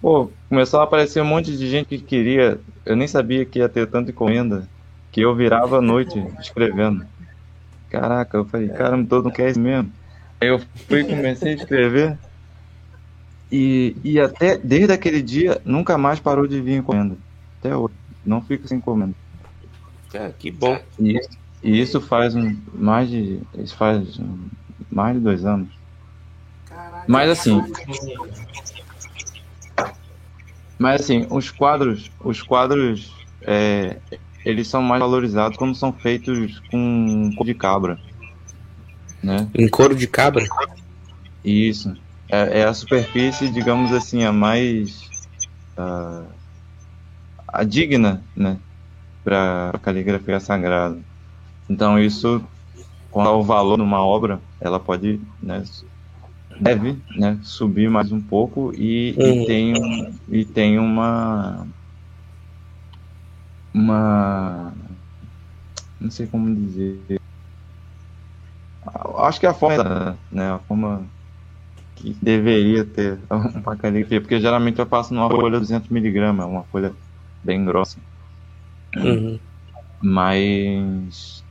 Pô, começou a aparecer um monte de gente que queria. Eu nem sabia que ia ter tanta encomenda que eu virava a noite escrevendo. Caraca, eu falei, caramba, todo mundo quer isso mesmo. Aí eu fui e comecei a escrever. E, e até desde aquele dia nunca mais parou de vir encomenda. Até hoje. Não fica sem encomenda. Cara, que bom. E, isso- e isso faz um, mais de. Isso faz um- mais de dois anos. Caralho. Mas assim, mas assim, os quadros, os quadros, é, eles são mais valorizados quando são feitos com cor de cabra, né? Em couro de cabra? Isso. É, é a superfície, digamos assim, a mais ah, a digna, né, para a caligrafia sagrada. Então isso, quando há o valor numa obra, ela pode, né, deve, né, subir mais um pouco e, e Uhum. tem um- e tem uma uma não sei como dizer acho que é a forma né a forma que deveria ter uma caligrafia porque geralmente eu passo numa folha 200 miligramas uma folha bem grossa Uhum. mas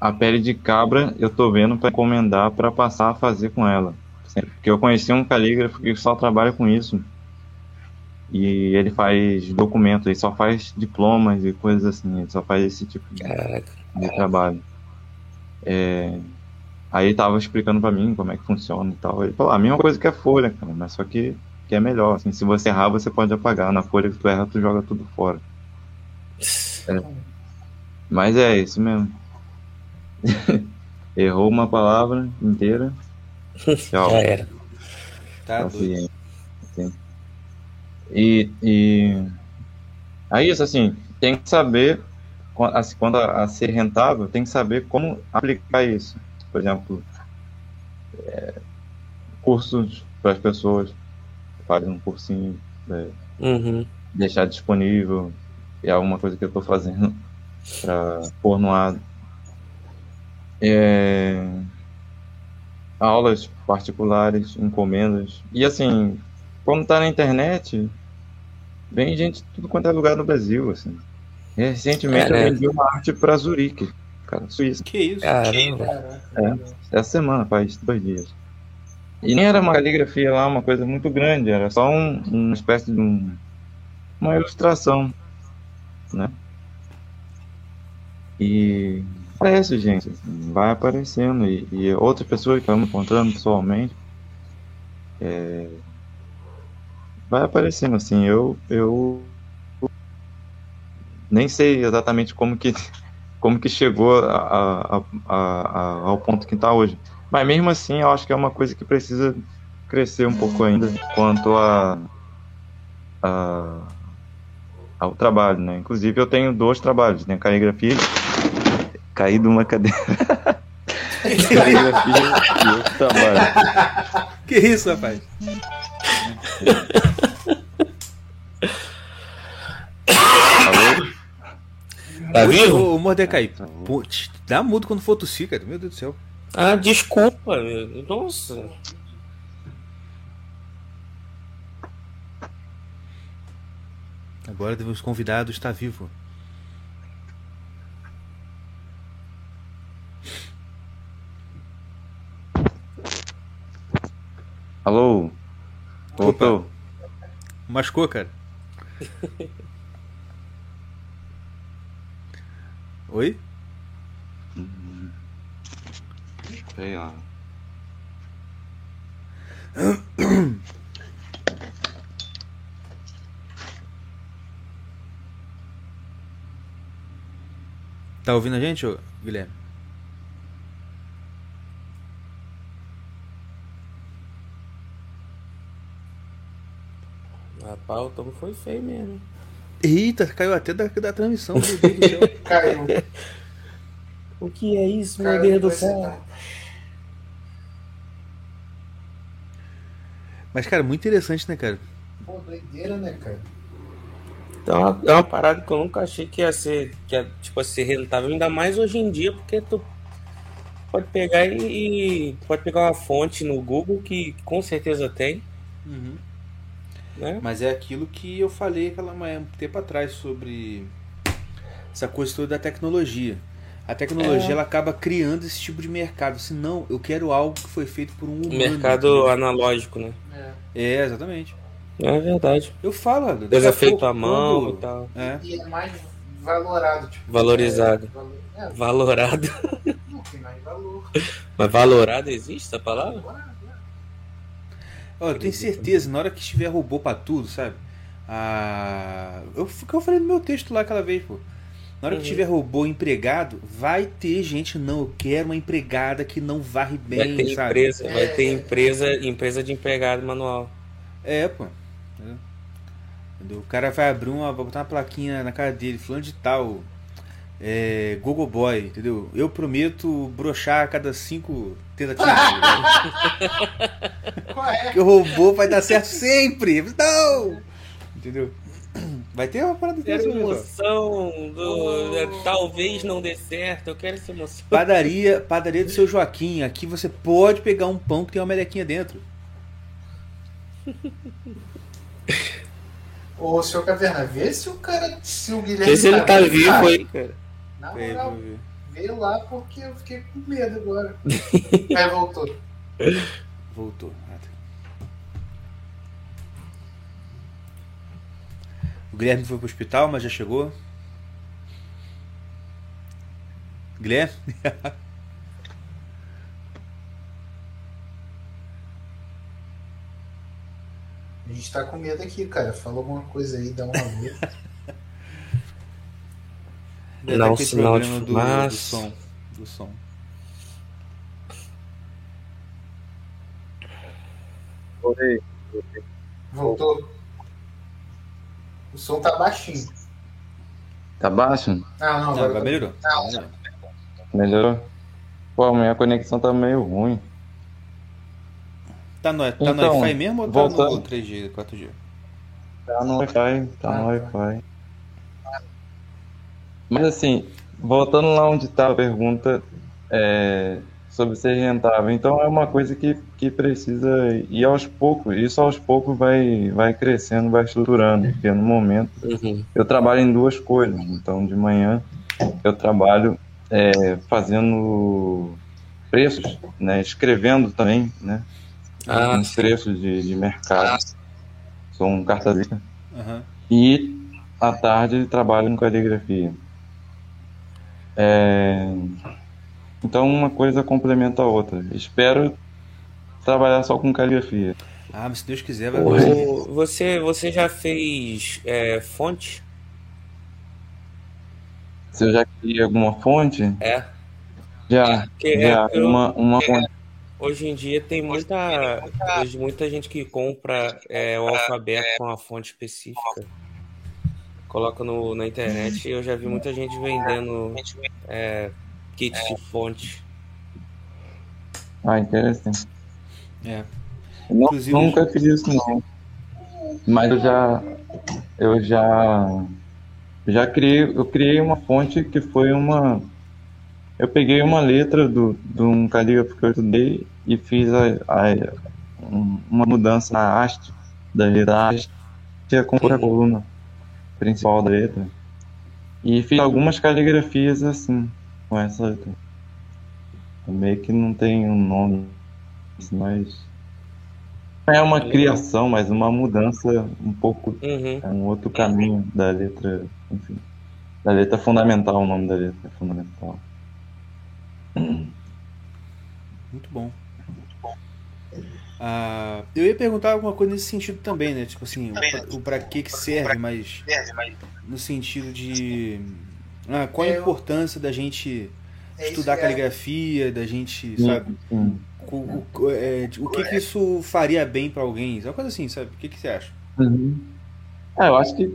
a pele de cabra eu tô vendo para encomendar para passar a fazer com ela. Porque eu conheci um calígrafo que só trabalha com isso. E ele faz documentos, ele só faz diplomas e coisas assim, ele só faz esse tipo de, de trabalho. É, aí ele tava explicando para mim como é que funciona e tal. Ele falou, "Ah, a mesma coisa que a folha, cara, mas só que, que é melhor. Assim, se você errar, você pode apagar. Na folha que tu erra, tu joga tudo fora. Mas é isso mesmo. <laughs> Errou uma palavra inteira. <laughs> Tchau. Já era. Tá doido. Paciência. Sim. E, e é isso, assim, tem que saber, quan- assim, quando a, a ser rentável, tem que saber como aplicar isso. Por exemplo, é, cursos para as pessoas, faz um cursinho, é, Uhum. deixar disponível, é alguma coisa que eu estou fazendo para pôr no ar. É, aulas particulares, encomendas. E assim, quando tá na internet, vem gente de tudo quanto é lugar no Brasil, assim. Recentemente eu vendi uma arte para Zurique, cara, Suíça. Que isso? Caramba. Caraca. Essa semana, faz dois dias. E nem era uma caligrafia lá, uma coisa muito grande, era só um, uma espécie de um, uma ilustração, né? E aparece, gente, vai aparecendo. E, e outras pessoas que estamos encontrando pessoalmente, é, vai aparecendo, assim, eu, eu nem sei exatamente como que, <laughs> como que chegou a- a- a- ao ponto que está hoje. Mas mesmo assim, eu acho que é uma coisa que precisa crescer um pouco ainda quanto a, a- ao trabalho, né? Inclusive eu tenho dois trabalhos, né? Caligrafia, caí de uma cadeira. Trabalho. <laughs> Que isso, rapaz? Alô? Tá vivo? Ô, Mordecai, pô, dá mudo quando for tossir, cara. Meu Deus do céu. Ah, desculpa. meu. Nossa. Agora os convidados está vivo. Alô? Voltou? Machucou, cara? Oi? Sei lá. Tá ouvindo a gente, Guilherme? Rapaz, o tomo foi feio mesmo. Eita, caiu até da, da transmissão. <laughs> Caiu. O que é isso, Caiu meu Deus do céu? Mas, cara, muito interessante, né, cara? Pô, doideira, né, cara? Então, é uma- é uma parada que eu nunca achei que ia ser, que ia, tipo, ser rentável, ainda mais hoje em dia, porque tu pode pegar e, e pode pegar uma fonte no Google que com certeza tem, né? Mas é aquilo que eu falei aquela um tempo atrás sobre essa coisa toda da tecnologia. A tecnologia É. ela acaba criando esse tipo de mercado. Se não, eu quero algo que foi feito por um humano. Mercado analógico, né? É. É, exatamente. É verdade. Eu falo. Coisa a feita pouco, à mão quando- e tal. É. E é mais valorado, tipo. Valorizado. É, valo- é, Valorado. não tem mais valor. Mas valorado existe essa palavra? Valorado, Ó, eu tenho certeza, na hora que tiver robô pra tudo, sabe? Ah, eu, que eu falei no meu texto lá aquela vez, pô. Na hora que Uhum. tiver robô empregado, vai ter gente, não, eu quero uma empregada que não varre bem, Vai ter sabe? empresa, vai ter empresa, empresa de empregado manual. É, pô. Entendeu? Entendeu? O cara vai abrir uma, vai botar uma plaquinha na cara dele, fulano de tal, é, Gogo Boy, entendeu? Eu prometo brochar a cada cinco tentativas. entendeu? <laughs> Qual é? Porque o robô vai dar certo sempre. Não! Entendeu? Vai ter uma parada dessa Quero mesmo. emoção do é, talvez não dê certo, eu quero essa emoção. Padaria, padaria do seu Joaquim. Aqui você pode pegar um pão que tem uma melequinha dentro. Ô, seu Caverna, vê se o cara. Se o Guilherme. Vê se ele tá aí, vivo aí, cara. Na moral, veio lá porque eu fiquei com medo agora. <laughs> Aí voltou. Voltou. O Guilherme foi pro hospital, mas já chegou. Guilherme? <laughs> A gente tá com medo aqui, cara. Fala alguma coisa aí, dá um alô. <laughs> Deve Não, ter sinal de problema do, do fumaça. som. Do som. Oi. Voltou. O som tá baixinho. Tá baixo? Não, não, Não, agora agora tá- melhorou. Não, Melhorou. Pô, a minha conexão tá meio ruim. Tá no, tá Então, no Wi-Fi mesmo ou tá voltando. no 3G, 4G? Tá no Wi-Fi, tá no Wi-Fi. Mas assim, voltando lá onde tá a pergunta é, sobre ser rentável. Então é uma coisa que, que precisa ir aos poucos. Isso aos poucos vai, vai crescendo, vai estruturando. Porque no momento Uhum. eu trabalho em duas coisas. Então de manhã eu trabalho é, fazendo preços, né, escrevendo também, né, Ah, uns preços de, de mercado. Sou um cartazista. Aham. E à tarde trabalho com caligrafia. É, Então uma coisa complementa a outra. Espero trabalhar só com caligrafia. Ah, mas se Deus quiser, vai O- conseguir. Você, você já fez é, fonte? Se eu já criei alguma fonte, É. já, Que já é, eu- uma, uma fonte. Hoje em dia tem muita, hoje muita gente que compra é, o alfabeto com a fonte específica. Coloca no, na internet e eu já vi muita gente vendendo é, kits de fonte. Ah, interessante. É. Não, Inclusive- nunca fiz isso não. Mas eu já eu já já criei, eu criei uma fonte que foi uma eu peguei uma letra do de um calígrafo que eu estudei e fiz a, a- um- uma mudança na haste da letra haste é como a coluna principal da letra. E fiz algumas caligrafias assim com essa letra. Meio que não tem um nome, mas não é uma criação, mas uma mudança um pouco, Uhum. é um outro caminho da letra, enfim, da letra fundamental, o nome da letra é fundamental. Muito bom. Ah, eu ia perguntar alguma coisa nesse sentido também, né? Tipo assim, o pra, o pra que que serve, mas no sentido de ah, qual a É, importância da gente É estudar é- caligrafia, da gente, sabe? O, o- é, o que que isso faria bem pra alguém? Uma coisa assim, sabe? O que que você acha? Uhum. É, eu acho que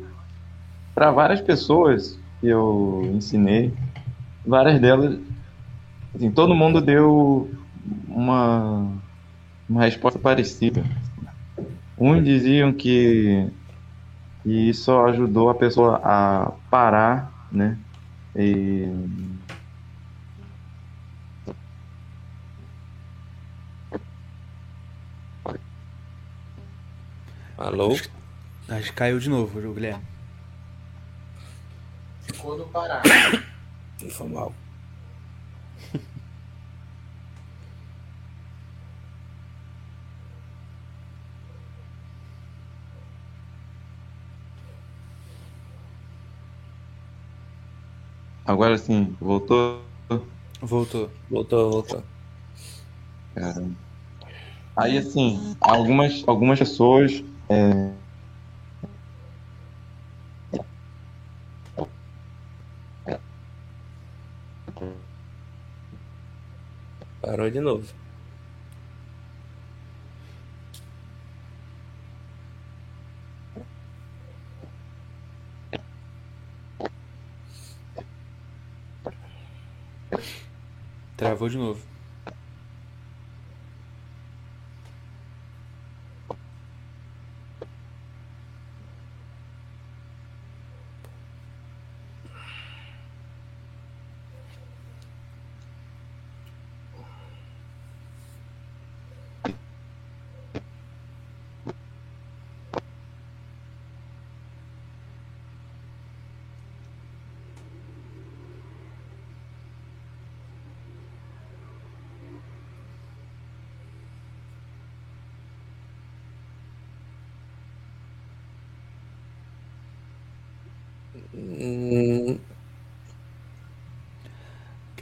para várias pessoas que eu ensinei, várias delas, assim, todo mundo deu uma, uma resposta parecida. Uns diziam que, que isso ajudou a pessoa a parar, né? E Alô? Acho que caiu de novo, o Guilherme. Ficou no Pará. <coughs> Foi mal. Agora sim, voltou. Voltou. Voltou, voltou. Caramba. Aí, assim, algumas, algumas pessoas. É... Parou de novo. De novo.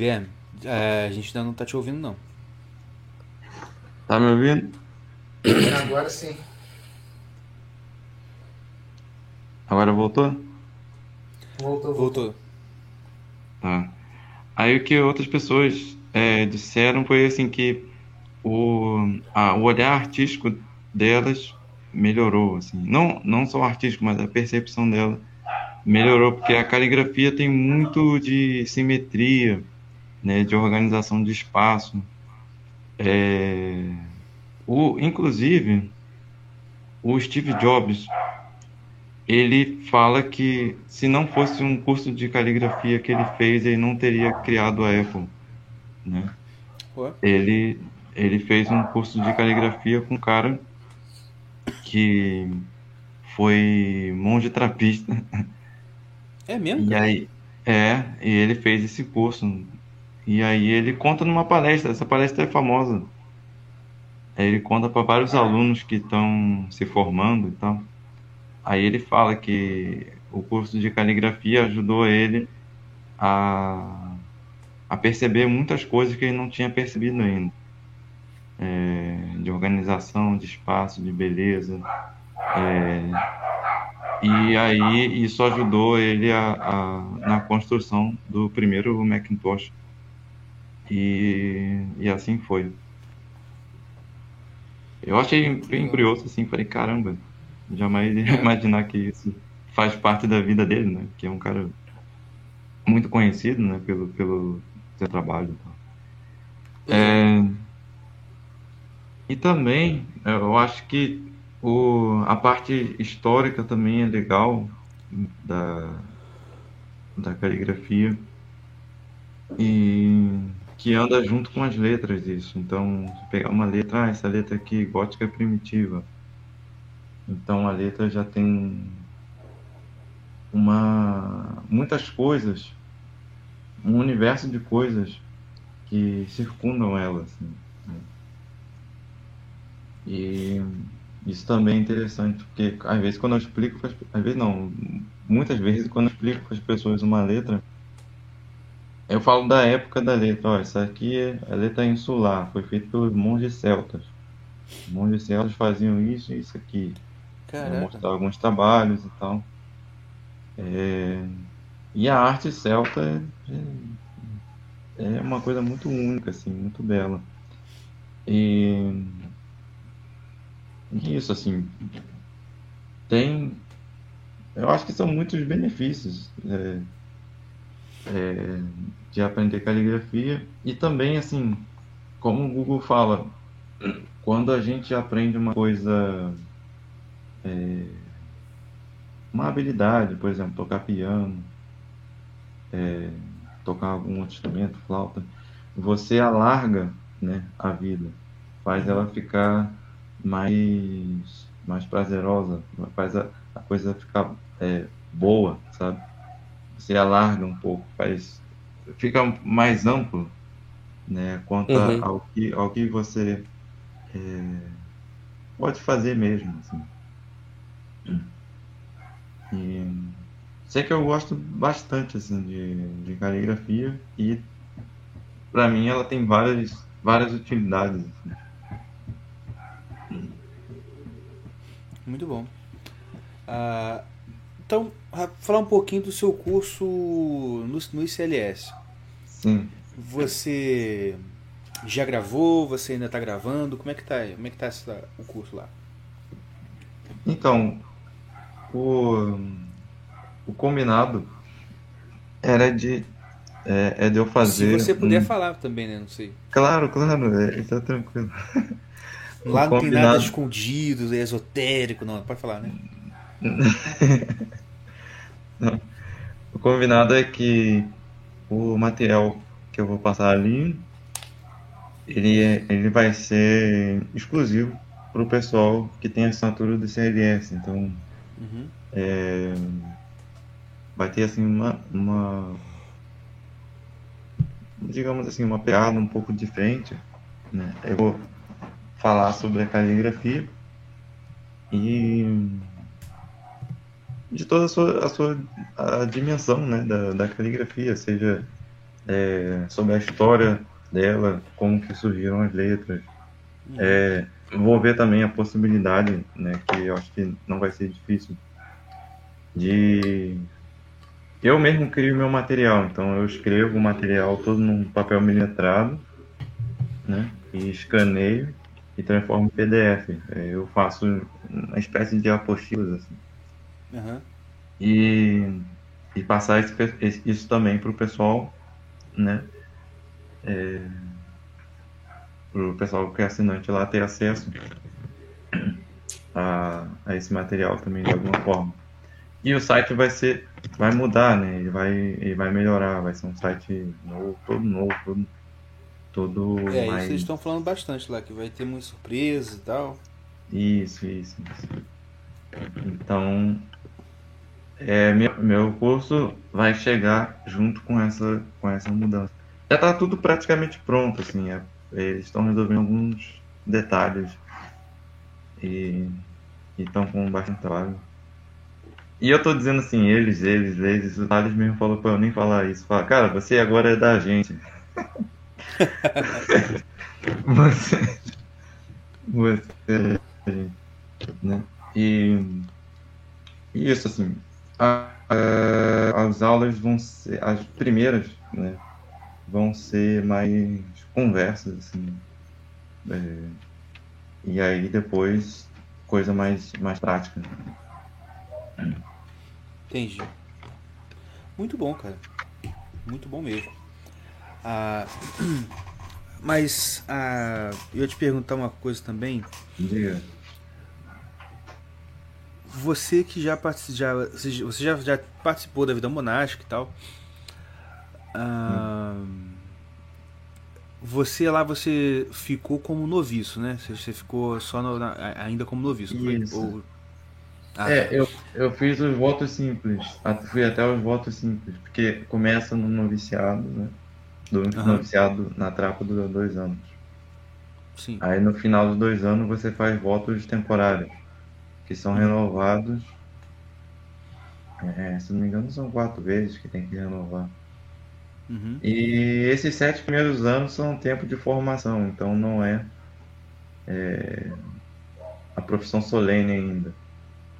Guilherme, é, a gente ainda não tá te ouvindo, não. Tá me ouvindo? Agora sim. Agora voltou? Voltou, voltou. Tá. Aí o que outras pessoas é, disseram foi assim que o, a- o olhar artístico delas melhorou, assim. Não, não só o artístico, mas a percepção dela melhorou, porque a caligrafia tem muito de simetria, né, de organização de espaço. É, o, inclusive, o Steve Jobs, ele fala que se não fosse um curso de caligrafia que ele fez, ele não teria criado a Apple, né? Ele, ele fez um curso de caligrafia com um cara que foi monge trapista. É mesmo? E aí, é, e ele fez esse curso. E aí ele conta numa palestra, essa palestra é famosa. Aí ele conta para vários alunos que estão se formando e tal. Aí ele fala que o curso de caligrafia ajudou ele a, a perceber muitas coisas que ele não tinha percebido ainda. É, de organização, de espaço, de beleza. É, e aí isso ajudou ele a, a- na construção do primeiro Macintosh. E, e assim foi. Eu achei bem curioso, assim, falei, caramba, jamais ia <laughs> imaginar que isso faz parte da vida dele, né? Que é um cara muito conhecido, né? Pelo, pelo seu trabalho e tal. É, e também, eu acho que o, a parte histórica também é legal da, da caligrafia e que anda junto com as letras isso. Então, se pegar uma letra, ah, essa letra aqui, gótica primitiva. Então a letra já tem uma muitas coisas, um universo de coisas que circundam ela, assim, né? E isso também é interessante, porque às vezes quando eu explico, às vezes não, muitas vezes quando eu explico para as pessoas uma letra, eu falo da época da letra. Ó, essa aqui é a letra insular, foi feita pelos monges celtas. Os monges celtas faziam isso e isso aqui. Caraca. mostrar alguns trabalhos e tal. É, E a arte celta é, é uma coisa muito única, assim, muito bela. E, e isso, assim, tem. Eu acho que são muitos benefícios é, é, de aprender caligrafia e também, assim, como o Google fala, quando a gente aprende uma coisa, é, uma habilidade, por exemplo, tocar piano, é, tocar algum outro instrumento, flauta, você alarga, né, a vida, faz ela ficar mais, mais prazerosa, faz a, a coisa ficar é, boa, sabe? Você alarga um pouco, faz, fica mais amplo, né, quanto Uhum. ao que, ao que você é, pode fazer mesmo, assim. E sei que eu gosto bastante assim de, de caligrafia e para mim ela tem várias várias utilidades. assim. Muito bom. Ah, então, falar um pouquinho do seu curso no, no ICLS. Sim. Você já gravou? Você ainda está gravando? Como é que tá? Como é que tá essa, o curso lá? Então, o, o combinado era de é, é de eu fazer. Se você puder um... falar também, né? Não sei. Claro, claro, é, tá tranquilo. <laughs> Lá não combinado... tem nada escondido, é esotérico, não, pode falar, né? <laughs> <laughs> O combinado é que o material que eu vou passar ali, ele, é, ele vai ser exclusivo para o pessoal que tem assinatura do CLS. Então, uhum. é, vai ter assim uma, uma, digamos assim, uma pegada um pouco diferente. Né? Eu vou falar sobre a caligrafia e de toda a sua, a sua a dimensão né, da, da caligrafia, seja é, sobre a história dela, como que surgiram as letras. Uhum. É, vou ver também a possibilidade, né, que eu acho que não vai ser difícil, de eu mesmo crio meu material, então eu escrevo o material todo num papel milimetrado, né, e escaneio e transformo em PDF. É, eu faço uma espécie de apostilas assim. Uhum. E, e passar esse, isso também para o pessoal, né? É, para o pessoal que é assinante lá ter acesso a, a esse material também de alguma forma. E o site vai ser, vai mudar, né? Ele vai, ele vai melhorar, vai ser um site novo, todo novo, todo, todo é, mais... isso eles estão falando bastante lá, que vai ter muitas surpresas e tal. Isso, isso, isso. Então, é, meu, meu curso vai chegar junto com essa, com essa mudança. Já está tudo praticamente pronto, assim, é, eles estão resolvendo alguns detalhes e estão com bastante trabalho. E eu tô dizendo assim, eles, eles, eles, o Thales mesmo falou pra eu nem falar isso. Fala, cara, você agora é da gente. <laughs> você. Você. Né? E, e isso, assim, a, a, as aulas vão ser, as primeiras, né, vão ser mais conversas, assim. É, e aí depois coisa mais, mais prática. Entendi. Muito bom, cara. Muito bom mesmo. Ah, <clears throat> mas ah, eu ia te perguntar uma coisa também. Diga. Você que já, já você já, já participou da vida monástica e tal. Ah. Você lá você ficou como noviço, né? Você ficou só no, ainda como noviço, Isso. Ou, ah, é, tá. eu, eu fiz os votos simples. Fui até os votos simples, porque começa no noviciado, né? Do uhum. noviciado na trapa dura dois anos. Sim. Aí no final dos dois anos você faz votos temporários, que são renovados. É, se não me engano, são quatro vezes que tem que renovar. Uhum. E esses sete primeiros anos são tempo de formação, então não é, é a profissão solene ainda.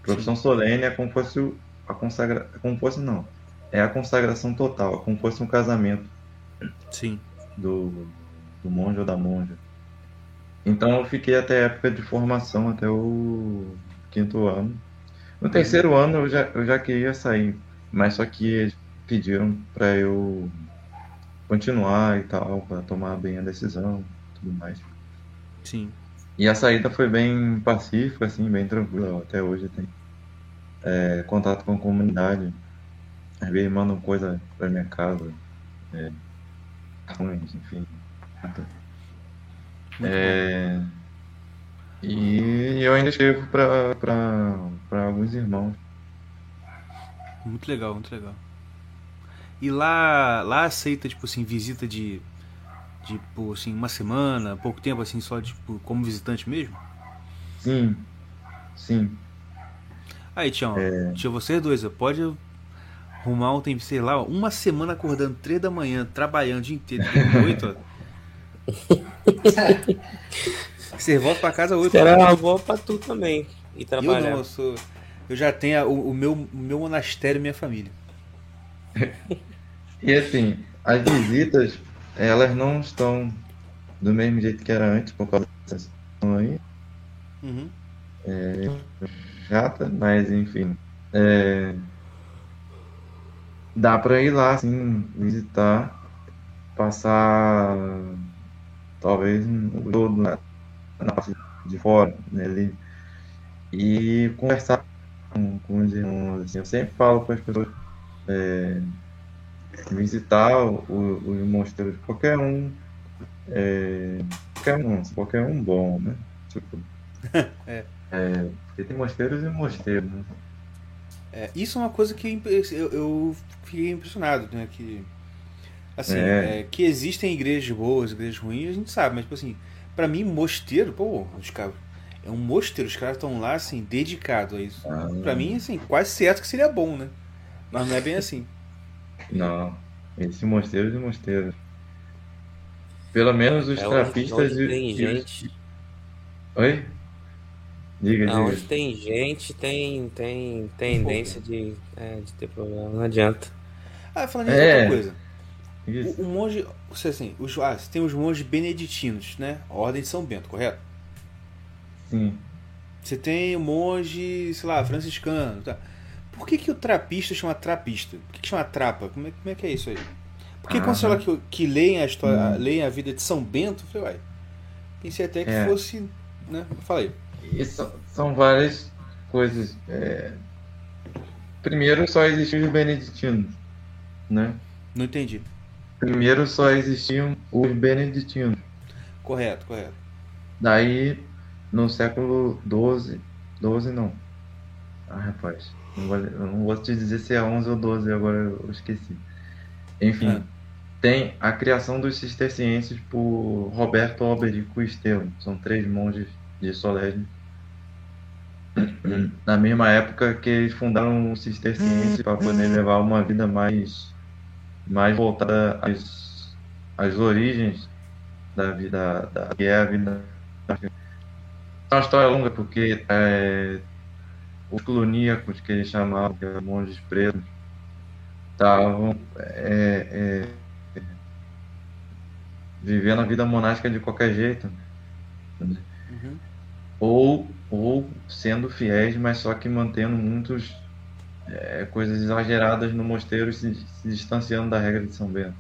Profissão Sim. solene é como fosse a consagra... como fosse não. É a consagração total, é como fosse um casamento. Sim. Do, do monge ou da monja. Então eu fiquei até a época de formação, até o quinto ano. No terceiro ano eu já, eu já queria sair, mas só que eles pediram para eu continuar e tal, para tomar bem a decisão tudo mais. Sim. E a saída foi bem pacífica, assim, bem tranquila. Até hoje tem é, contato com a comunidade. Às vezes mandam coisa pra minha casa. É, enfim. É, e eu ainda escrevo para alguns irmãos. Muito legal, muito legal. E lá, lá aceita, tipo assim, visita de Tipo, assim, uma semana, pouco tempo, assim, só tipo, como visitante mesmo? Sim, sim. Aí, Tião, é... vocês dois, pode arrumar um tempo, sei lá, uma semana acordando três da manhã, trabalhando o dia inteiro, oito, <laughs> Você volta pra casa oito. Era uma boa pra tu também. e Eu trabalhar. não, eu, sou, eu já tenho a- o, o meu, o meu monastério e minha família. <laughs> E assim, as visitas, elas não estão do mesmo jeito que era antes, por causa dessa situação aí. Uhum. chata, mas enfim. É, dá pra ir lá, assim, visitar, passar talvez um todo na, de fora, né, ali, e conversar com, com os irmãos. Assim. Eu sempre falo para as pessoas é, visitar o- o- os mosteiros, qualquer um, é, qualquer um, qualquer um bom, né? Tipo, <laughs> É. é, porque tem mosteiros e mosteiros, né? É, isso é uma coisa que eu, eu fiquei impressionado, né? Que, assim, É. é, que existem igrejas boas, igrejas ruins, a gente sabe, mas, tipo assim, pra mim, mosteiro, pô, os caras. É um mosteiro, os caras estão lá, assim, dedicados a isso. Ah, Pra mim, assim, quase certo que seria bom, né? Mas não é bem assim. <laughs> Não, esses mosteiros e mosteiros. Pelo menos os É onde, trapistas onde e. tem e os- gente. Oi? Diga, diga. Aonde tem gente, tem, tem tendência de, é, de ter problema. Não adianta. Ah, falando É. outra coisa. Isso. O, o monge. Você, assim, os, ah, tem os monges beneditinos, né? A Ordem de São Bento, correto? Sim. Você tem o monge, sei lá, franciscano. Tá? Por que, que o trapista chama trapista? Por que, que chama trapa? Como é, como é que é isso aí? Porque quando você Ah. fala que, que leem a história, Hum. leem a vida de São Bento, eu falei, uai. Pensei até que É. fosse. Né? Falei. São, são várias coisas. é, Primeiro só existiam os beneditinos, né? Não entendi. Primeiro só existiam os beneditinos. Correto, correto. Daí, no século XII, 12 não. Ah, rapaz, não vou, eu não vou te dizer se é 11 ou 12, agora eu esqueci. Enfim, Ah. tem a criação dos cistercienses por Roberto Alberico e Estevão. São três monges de Solesme. <coughs> Na mesma época que eles fundaram o cisterciense para poder levar uma vida mais, mais voltada às, às origens da vida, da, que é a vida. É uma história longa porque é, os coloníacos que eles chamavam de monges presos estavam é, é, vivendo a vida monástica de qualquer jeito Uhum. ou ou sendo fiéis mas só que mantendo muitos é, coisas exageradas no mosteiro se, se distanciando da regra de São Bento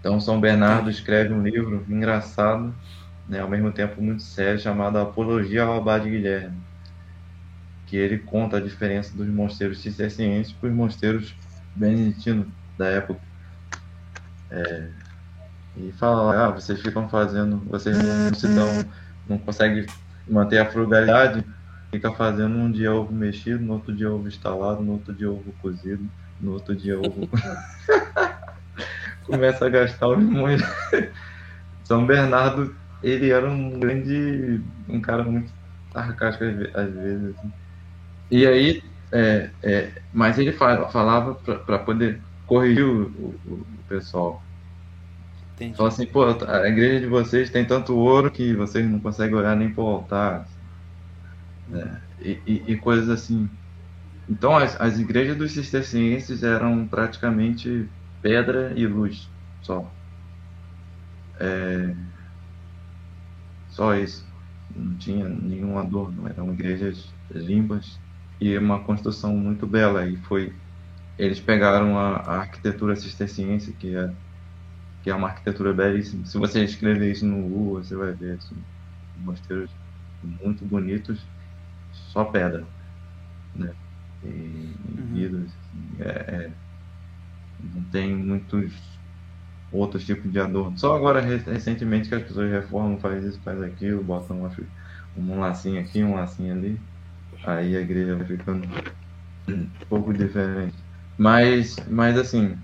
então São Bernardo escreve um livro engraçado né, ao mesmo tempo muito sério chamado Apologia ao Abade Guilherme que ele conta a diferença dos mosteiros cistercienses para os mosteiros beneditinos da época. É, e fala, ah, vocês ficam fazendo, vocês não se dão, não conseguem manter a frugalidade, fica fazendo um dia ovo mexido, no outro dia ovo instalado, no outro dia ovo cozido, no outro dia ovo. <laughs> Começa a gastar os montes. <laughs> São Bernardo, ele era um grande, um cara muito sarcástico às ve- às vezes. assim. E aí, é, é, mas ele fa- falava para poder corrigir o, o- o pessoal. Entendi. Falou assim, pô, a igreja de vocês tem tanto ouro que vocês não conseguem olhar nem pro altar. Né? E, e- e coisas assim. Então, as, as igrejas dos cistercienses eram praticamente pedra e luz, só. É, só isso. Não tinha nenhum adorno. Eram igrejas limpas e uma construção muito bela. E foi. Eles pegaram a, a arquitetura cisterciense, que é, que é uma arquitetura belíssima. Se você escrever isso no Google, você vai ver assim, mosteiros muito bonitos, só pedra. Né? E, Uhum. vidros. assim, é- é, não tem muitos outros tipos de adorno. Só agora, re- recentemente, que as pessoas reformam, faz isso, faz aquilo, botam uma, um lacinho aqui, um lacinho ali. Aí a igreja vai ficando um pouco diferente. Mas, mas assim,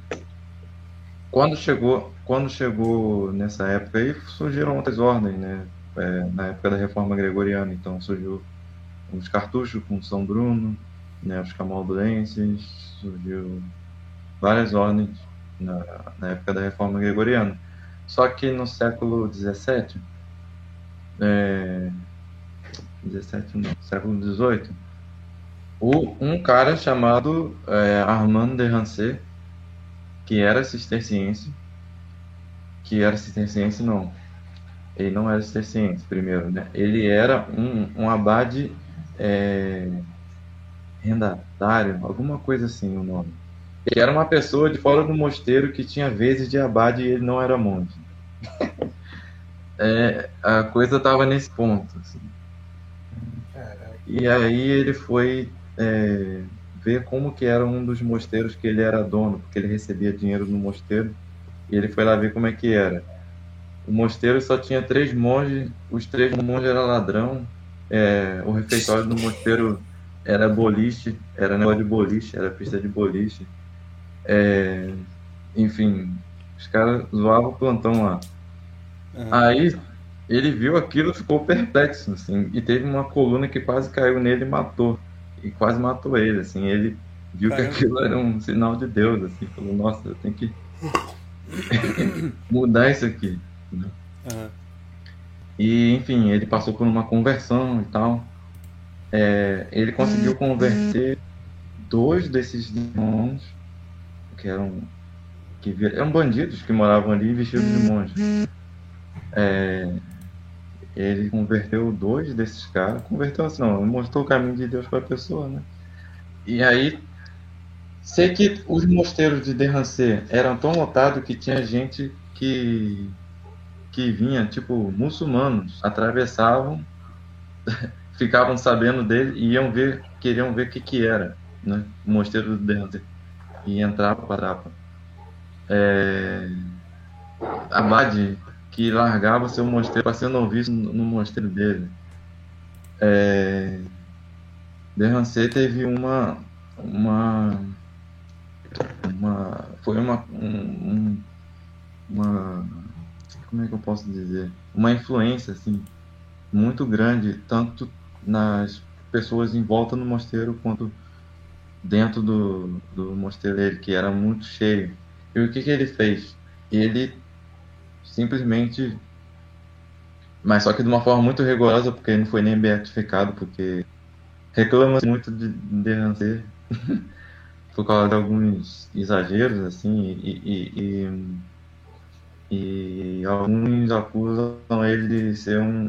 quando chegou, quando chegou nessa época aí, surgiram outras ordens, né? É, na época da reforma gregoriana, então surgiu os cartuchos com São Bruno, né? Os camaldulenses, surgiu várias ordens na, na época da reforma gregoriana. Só que no século XVII, é, 17 não, século 18, o, um cara chamado é, Armand de Rancé, que era cisterciense, que era cisterciense não, ele não era cisterciense primeiro, né? Ele era um, um abade é, rendatário, alguma coisa assim o nome. Ele era uma pessoa de fora do mosteiro que tinha vezes de abade e ele não era monge. <laughs> é, a coisa estava nesse ponto. Assim. E aí ele foi é, ver como que era um dos mosteiros que ele era dono, porque ele recebia dinheiro no mosteiro. E ele foi lá ver como é que era. O mosteiro só tinha três monges, os três monges eram ladrão, é, o refeitório do mosteiro era boliche, era negócio de boliche, era pista de boliche. É, enfim, os caras zoavam o plantão lá. Uhum. Aí ele viu aquilo ficou perplexo, assim, e teve uma coluna que quase caiu nele e matou. E quase matou ele, assim. Ele viu Caramba. que aquilo era um sinal de Deus, assim, falou, nossa, eu tenho que <laughs> mudar isso aqui. Uhum. E, enfim, ele passou por uma conversão e tal. É, ele conseguiu hum. converter dois desses irmãos, que eram, que eram bandidos que moravam ali vestidos de monge. É, ele converteu dois desses caras, converteu assim, não, mostrou o caminho de Deus para a pessoa, né? E aí, sei que os mosteiros de Derrancê eram tão lotados que tinha gente que que vinha, tipo, muçulmanos, atravessavam, <laughs> ficavam sabendo dele e iam ver, queriam ver o que que era, né? O mosteiro do Derrancê. E entrava para a É... Abade que largava seu mosteiro para ser noviço no mosteiro dele. É, Derrancê teve uma, uma, uma foi uma, um, uma, como é que eu posso dizer, uma influência assim muito grande tanto nas pessoas em volta no mosteiro quanto dentro do, do mosteiro que era muito cheio. E o que, que ele fez? Ele simplesmente. Mas só que de uma forma muito rigorosa, porque ele não foi nem beatificado, porque reclama muito de Derrancê <laughs> por causa de alguns exageros, assim, e, e, e, e alguns acusam ele de ser um,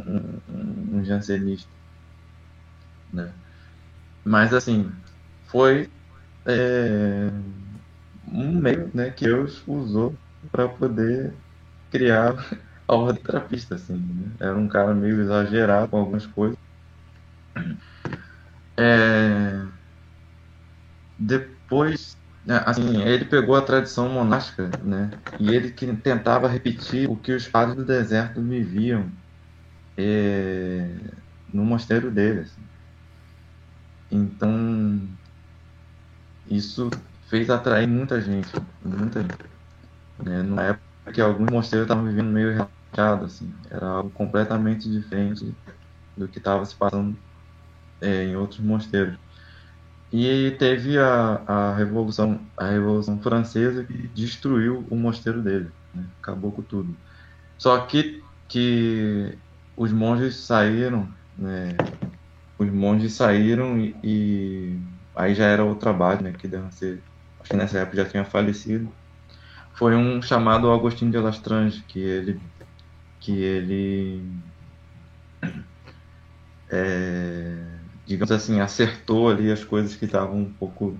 um, um jansenista. Né? Mas, assim, foi é, um meio né, que Deus usou para poder criar <laughs> a ordem trapista, assim. Né? Era um cara meio exagerado com algumas coisas. É... Depois, assim, ele pegou a tradição monástica, né? E ele que tentava repetir o que os padres do deserto viviam é... no mosteiro dele. Assim. Então, isso fez atrair muita gente, muita gente. Né? Na época que alguns mosteiros estavam vivendo meio relaxado, assim. Era algo completamente diferente do que estava se passando é, em outros mosteiros. E teve a, a revolução a revolução francesa que destruiu o mosteiro dele, né? acabou com tudo. Só que que os monges saíram, né? os monges saíram e, e, aí já era o trabalho, né? Que ser, acho que nessa época já tinha falecido foi um chamado Agostinho de Lastrange, que ele que ele é, digamos assim acertou ali as coisas que estavam um pouco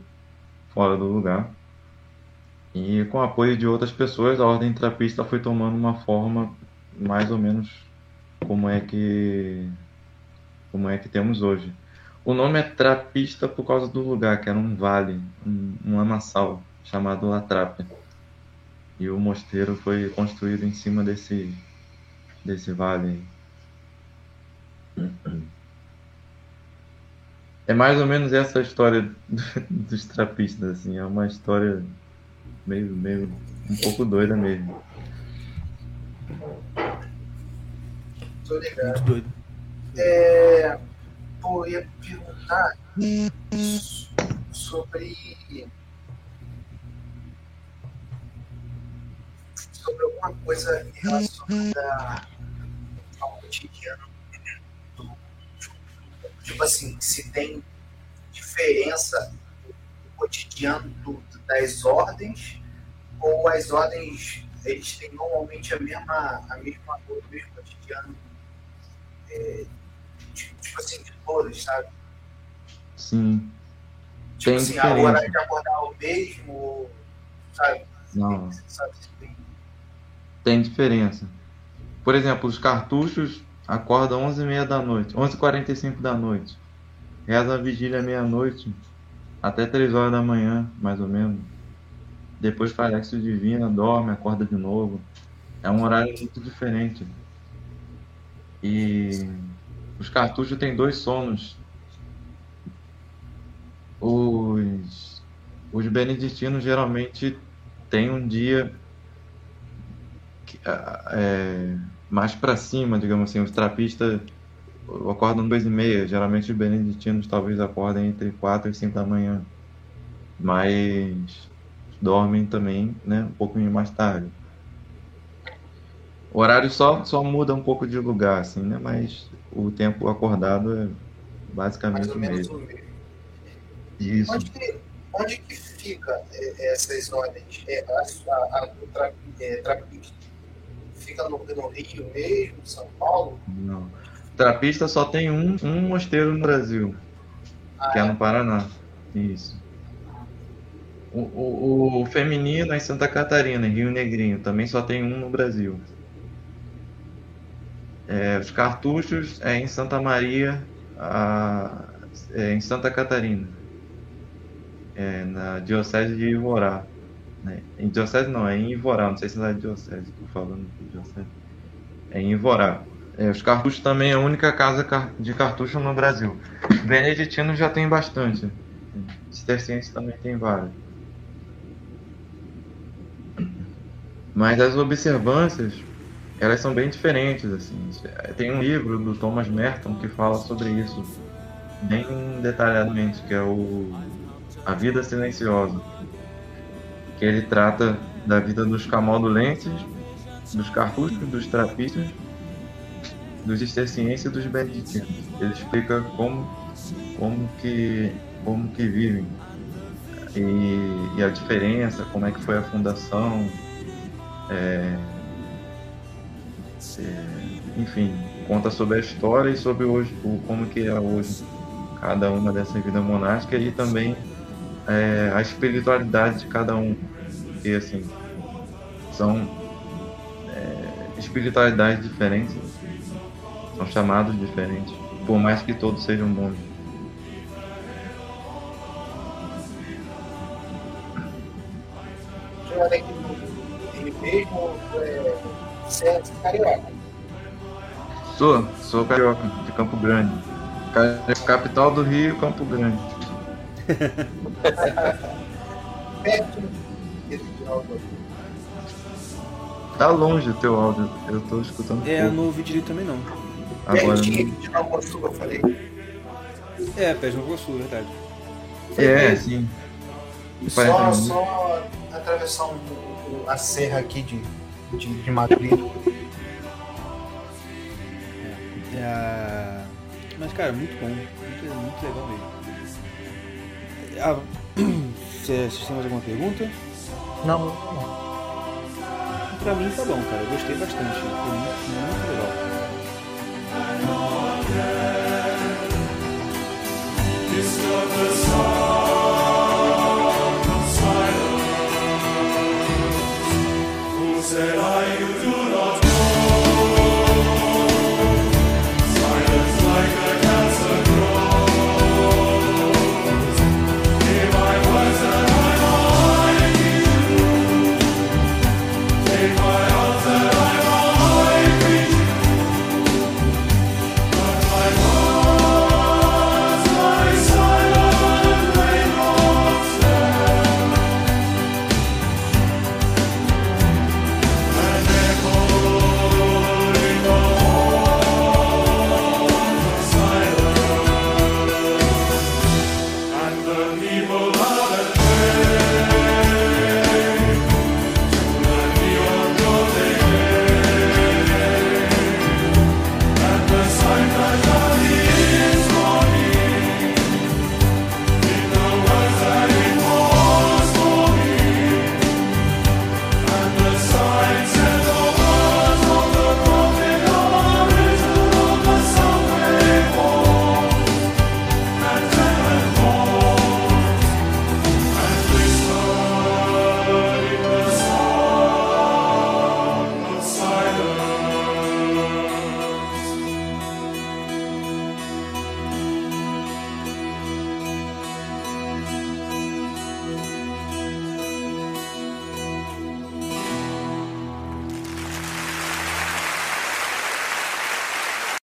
fora do lugar. E com o apoio de outras pessoas a ordem trapista foi tomando uma forma mais ou menos como é que como é que temos hoje. O nome é trapista por causa do lugar que era um vale um, um chamado La Trape e o mosteiro foi construído em cima desse, desse vale. É mais ou menos essa história <laughs> dos trapistas, assim, é uma história meio, meio um pouco doida mesmo. Tô ligado. Doido. É, pô, eu ia perguntar sobre sobre alguma coisa relacionada ao cotidiano tipo assim, se tem diferença no cotidiano do, das ordens ou as ordens eles têm normalmente a mesma a mesma o mesmo cotidiano é, tipo assim de todas, sabe? Sim. Tipo Tem assim, diferença. a hora de acordar o mesmo, sabe? Não. Sabe Tem diferença. Por exemplo, os cartuchos acordam 11h30 da noite, 11h45 da noite. Reza a vigília meia-noite, até 3 horas da manhã, mais ou menos. Depois faz Lexo Divina, dorme, acorda de novo. É um horário muito diferente. E os cartuchos têm dois sonos. Os, os beneditinos geralmente têm um dia que, ah, é, mais para cima, digamos assim. Os trapistas acordam duas e meia. Geralmente os beneditinos talvez acordem entre 4 e 5 da manhã. Mas dormem também né, um pouquinho mais tarde. O horário só, só muda um pouco de lugar, assim, né? Mas o tempo acordado é basicamente o mesmo. o mesmo. Isso. Onde que, onde que fica é, essas ordens? É, a, a, a, o tra, é, trapista fica no, no Rio mesmo, São Paulo? Não. Trapista só tem um, um mosteiro no Brasil, Ah, que é no Paraná. Isso. O, o, o feminino é em Santa Catarina, em Rio Negrinho. Também só tem um no Brasil. É, os cartuchos é em Santa Maria, a- é em Santa Catarina. É, na Diocese de Ivorá. Né? Em Diocese não, é em Ivorá. Não sei se é Diocese, estou falando de Diocese. É em Ivorá. É, os cartuchos também é a única casa de cartucho no Brasil. Beneditino já tem bastante. Cisterciense também tem vários. Mas as observâncias, elas são bem diferentes, assim. Tem um livro do Thomas Merton que fala sobre isso bem detalhadamente, que é o A Vida Silenciosa. Que ele trata da vida dos camaldulenses, dos cartuchos, dos trapistas, dos cistercienses e dos beneditinos. Ele explica como, como, que, como que vivem e, e a diferença, como é que foi a fundação, é, é, enfim, conta sobre a história e sobre hoje, o, como que é hoje cada uma dessas vidas monásticas e também é, a espiritualidade de cada um, porque assim são é, espiritualidades diferentes, são chamados diferentes, por mais que todos sejam bons. Rio mesmo, é, é carioca. Sou, sou carioca, de Campo Grande. Ca- Capital do Rio, Campo Grande. <laughs> Tá longe o teu áudio, eu tô escutando É, eu não ouvi direito também não. Agora, Nova Sul, eu falei. É, pés no Sul, verdade. é, sim. Só, só atravessar um, um- a serra aqui de, de, de Madrid. É, Mas, cara, muito bom. Muito, muito legal mesmo. Ah, <clears throat> vocês têm mais alguma pergunta? Não, não. Pra mim tá bom, cara. Eu gostei bastante. Foi muito, muito legal. said I